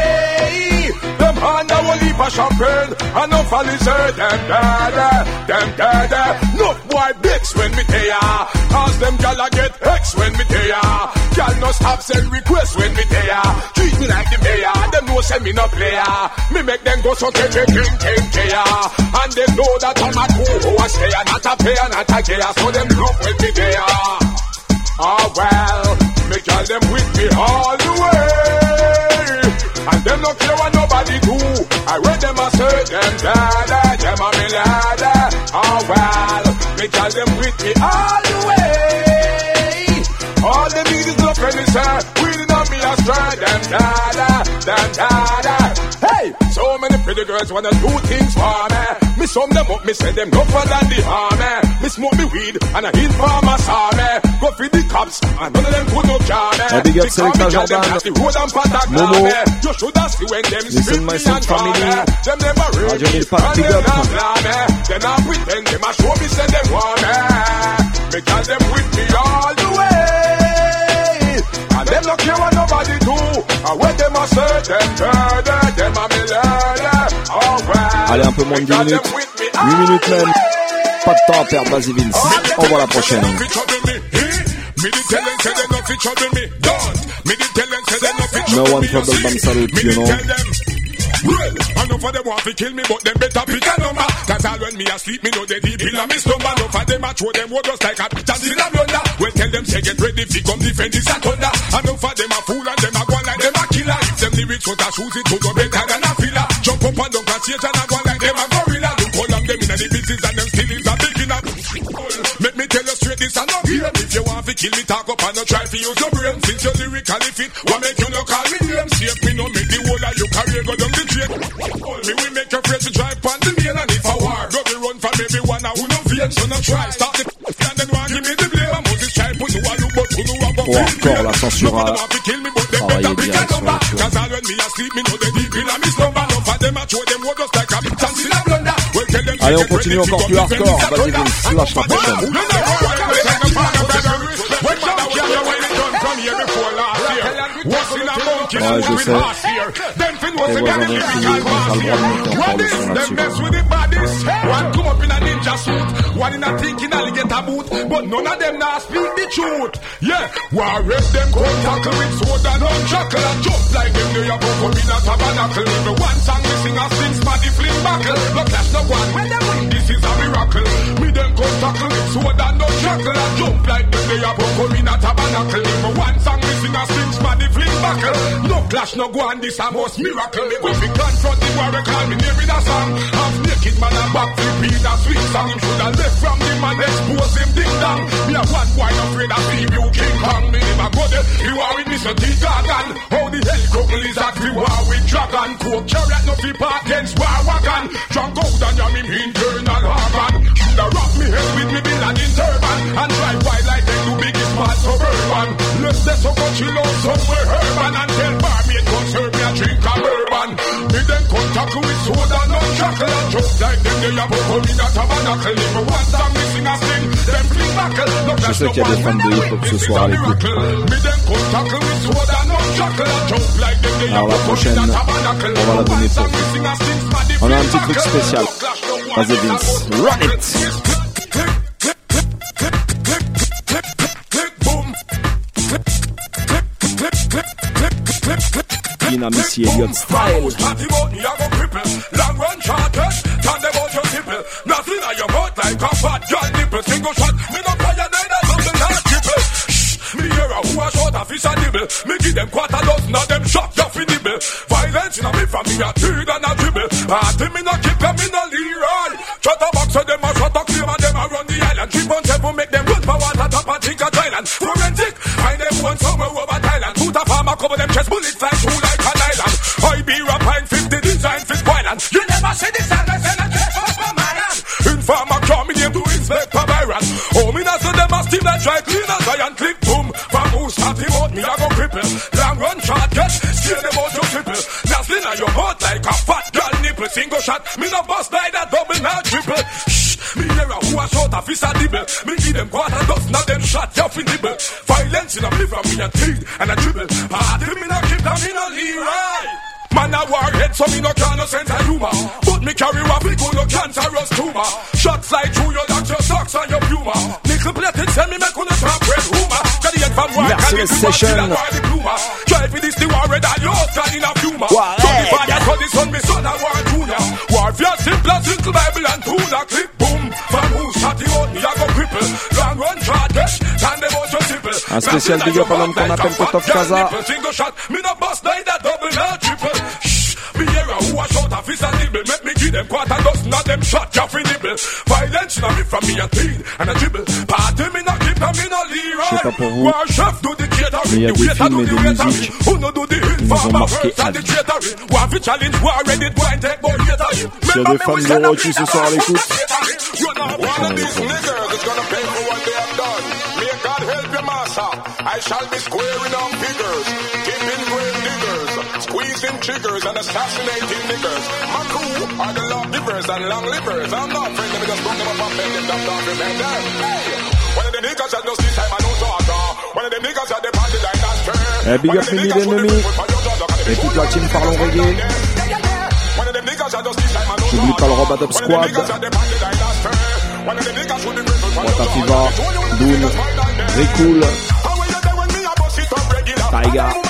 Speaker 12: And a whole heap of champagne. And no for lizard, them dead, eh, them dead. Eh. No boy bitch when me there. Cause them gal a get X when me there. Gal no stop send requests when me there. Treat me like the mayor, them know send me no player. Me make them go so take take take care. And them know that I'm a cool who I not a player, not a gayer. So them love when me there. Oh ah, well, me gal them with me all the way. And them no care what nobody do. I read them a say them dada, them a me lada. Oh well, me gal them with me all the way. All them need is no friendly sir. Wheeling on me a stride, them dada, them dada. Hey, so many pretty girls wanna do things for me. Me sum them up, me send them no for than the army. Eh. Me smoke me weed and I hit for my army. Eh. Go feed the cops and none of them could no jar eh. me.
Speaker 9: A big up
Speaker 12: me
Speaker 9: Selecta Jordan.
Speaker 12: the road and patak
Speaker 9: Momo.
Speaker 12: You shoulda see when them
Speaker 9: Listen,
Speaker 12: spit
Speaker 9: my
Speaker 12: me
Speaker 9: son
Speaker 12: and call
Speaker 9: family.
Speaker 12: me. Them never read
Speaker 9: Radio
Speaker 12: me
Speaker 9: Milpa,
Speaker 12: and
Speaker 9: big
Speaker 12: them
Speaker 9: up.
Speaker 12: not. Them not pretend them a show me say them want me. Me tell them with me all the way. And them no care what nobody do. And when them a say them
Speaker 9: Allez, un peu moins de 10 minutes. 8 minutes même. Pas de temps à perdre, vas-y Vince. On voit la prochaine.
Speaker 12: No no
Speaker 9: No one trouble. Bam Salute, you know.
Speaker 12: Well, enough of them want to kill me, but them better pick a number. All when me asleep, me know they deep in a me. Enough of them a throw them just like a bitch and a blunder. Well, tell them say get ready, come defend a thunder. Enough of them a fool and them a go like them a killer. If them lyrics a shoot it, would go better than a filler. Jump up and down stage and a go like them a gorilla. Look how long them in the business and them still is a beginner. Make me tell you straight, this a no game. If you want to kill me, talk up and no try to use your brain. Since you're lyrically fit, what make you no call me name? Shape me, no make the whole of your career go down the drain. Me we make you afraid to drive on the main and if I war, go be run from everyone I who no fear, so no try. Stop the [LAUGHS] and then want give me the blame. I'm Moses try put you a look, but who know
Speaker 9: Pour encore la censure à travailler direct sur le
Speaker 12: Cause all when me asleep, me know they deep in a me slumber.
Speaker 9: Allez, on continue encore plus hardcore. Vas-y lâche la prochaine. Ouais, je sais. Et d'infini, on a le droit de monter encore le son là-dessus.
Speaker 12: One come up in a ninja suit, one in a thinking alligator boot, but none of them now speak the truth. Yeah, war rep them come tackle with sword and unshackle and jump like them they are come in a tabernacle. Even one song we sing a sing smarty fling buckle. No clash no one when them win, this is a miracle. Me them come tackle with sword and unshackle and jump like them they are come in a tabernacle. One song we sing a sing smarty fling buckle. No clash no go on, this a most miracle. Me go fi confront the warrior, call me name in a song. Half naked man and back flip in a sweet song. Him shoulda left from the man, expose him ding dong. Me a one boy afraid of see you King Kong. Me never go there. You are with Mr. T Gargan. How the hell couple is that we war with dragon? Coke chariot no fi part against war wagon. Drunk out and jam him internal organ. Shoulda wrap me head with me bill and in turban and drive wide like them do biggest man suburban. Let's let so chill out somewhere urban and tell barmaid come serve me a drink of bourbon. Me then contact with soda no chuckle and just like them they have come in a tabernacle. If one song we sing a sing, them fling backle. No
Speaker 9: Je sais qu'il y a des fans de hip-hop ce soir à l'écoute.
Speaker 12: They
Speaker 9: Alors la
Speaker 12: come
Speaker 9: prochaine,
Speaker 12: a
Speaker 9: on va la donner pour
Speaker 12: a smarty
Speaker 9: On a un petit truc spécial.
Speaker 12: No clash, no one.
Speaker 9: Vas-y Vince, run it Ina Missy Elliott style
Speaker 12: Party about me, I go cripple. Long run charted, eh? turn them out your tipple. Nothing on your mouth like a fat girl nipple. Single shot, me no fire neither something like triple. Shh, me hear a who a shot a fish a nibble. Me give them quarter dozen of them shot just fi nibble. Violence in a me from me a two and a dribble. Party me no keep them in a one somewhere over Thailand. Put a farmer cover them chest bullet fly through like an island. I be rapping 50 design for spoiling. You never see this and a chest off my man. Informer call me name to Inspector Byron. Oh, me not so them a steam like dry cleaners. I and click boom. From who start him out, me a go cripple. Long run shot, get steal them out your triple. Nothing on your mouth like a fat girl nipple. Single shot, me no bust like that double now triple. Shh, me hear a who a shot a fist a dibble. Me in a me from me a teeth and a dribble. Party me no keep them in a Leroy. Man a warhead, so me no can no sense of humor. But me carry what we no cancerous tumor. Shots fly through your doctor socks and your puma. Nickel plated, tell me make on top red rumor. Got the head from war,
Speaker 9: Merci
Speaker 12: can
Speaker 9: les
Speaker 12: it be
Speaker 9: sessions.
Speaker 12: one killer, the pluma. Try for this the war red and your stand in a puma. So the father call the son, me son a war tuna. Warfare simple as simple Bible and tuna. Click boom, from who shot the out, me a go cripple. Long run, short dash, and
Speaker 9: Un spécial big up à l'homme qu'on appelle Kotof Kaza.
Speaker 12: Me no bust neither double nor triple. Shh, me hear a who a shout a fist and nibble. Make me give them quarter dozen of them shot, Jaffrey nibble. Violence na me from me a teen and a dribble. Party me no keep and me no
Speaker 9: Je sais pas pour
Speaker 12: Leroy. War chef do the catering,
Speaker 9: mais il y a
Speaker 12: the waiter do the waitering. Who no do the
Speaker 9: qui nous ont
Speaker 12: informer first and the catering. War fi challenge, war ready, boy take boy catering.
Speaker 9: S'il y a des fans de Rocky ce soir à l'écoute,
Speaker 12: One of these niggas is gonna pay for what I shall be squaring on figures, keeping grave diggers, squeezing triggers and assassinating niggas. My crew are the law givers and long livers. I'm not afraid let me just bring them up and bend them down, down, bend them. Hey! One of the niggas that knows this time I know daughter. One of the niggas that the party like.
Speaker 9: Eh, big up Mini l'ennemi et toute la team Parlons Reggae. J'oublie pas le Robadop Squad. Watafiva, Boone, Ricool, 大
Speaker 12: 家。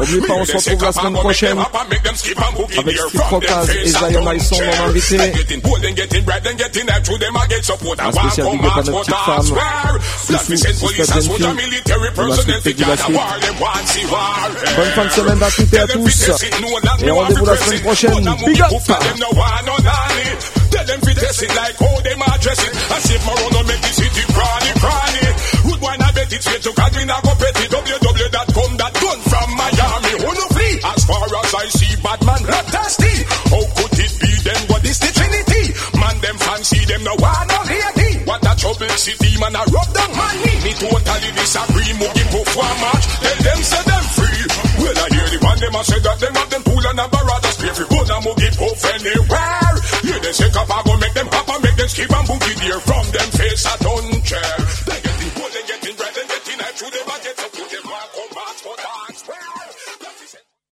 Speaker 9: N'oubliez pas, on se retrouve la semaine prochaine avec Steve Procaz et Zion Maïson dans l'invité. Un spécial big up à notre petite femme, Sissou, Sister Zenfi. On va s'occuper de la suite. Bonne fin de semaine à toutes et à tous. Et rendez-vous la semaine prochaine. Big up!
Speaker 12: Tell them fi test it like how them address it. I see my run make the city cranny cranny. Rude wine I bet it's straight to me not go City man, I rub them money. me. Totally disagree. Moogie perform match. Tell them say them free. Well I hear the man them a say that them have them pull and a barada. Pay for gun and mugi puff anywhere. Yeah they say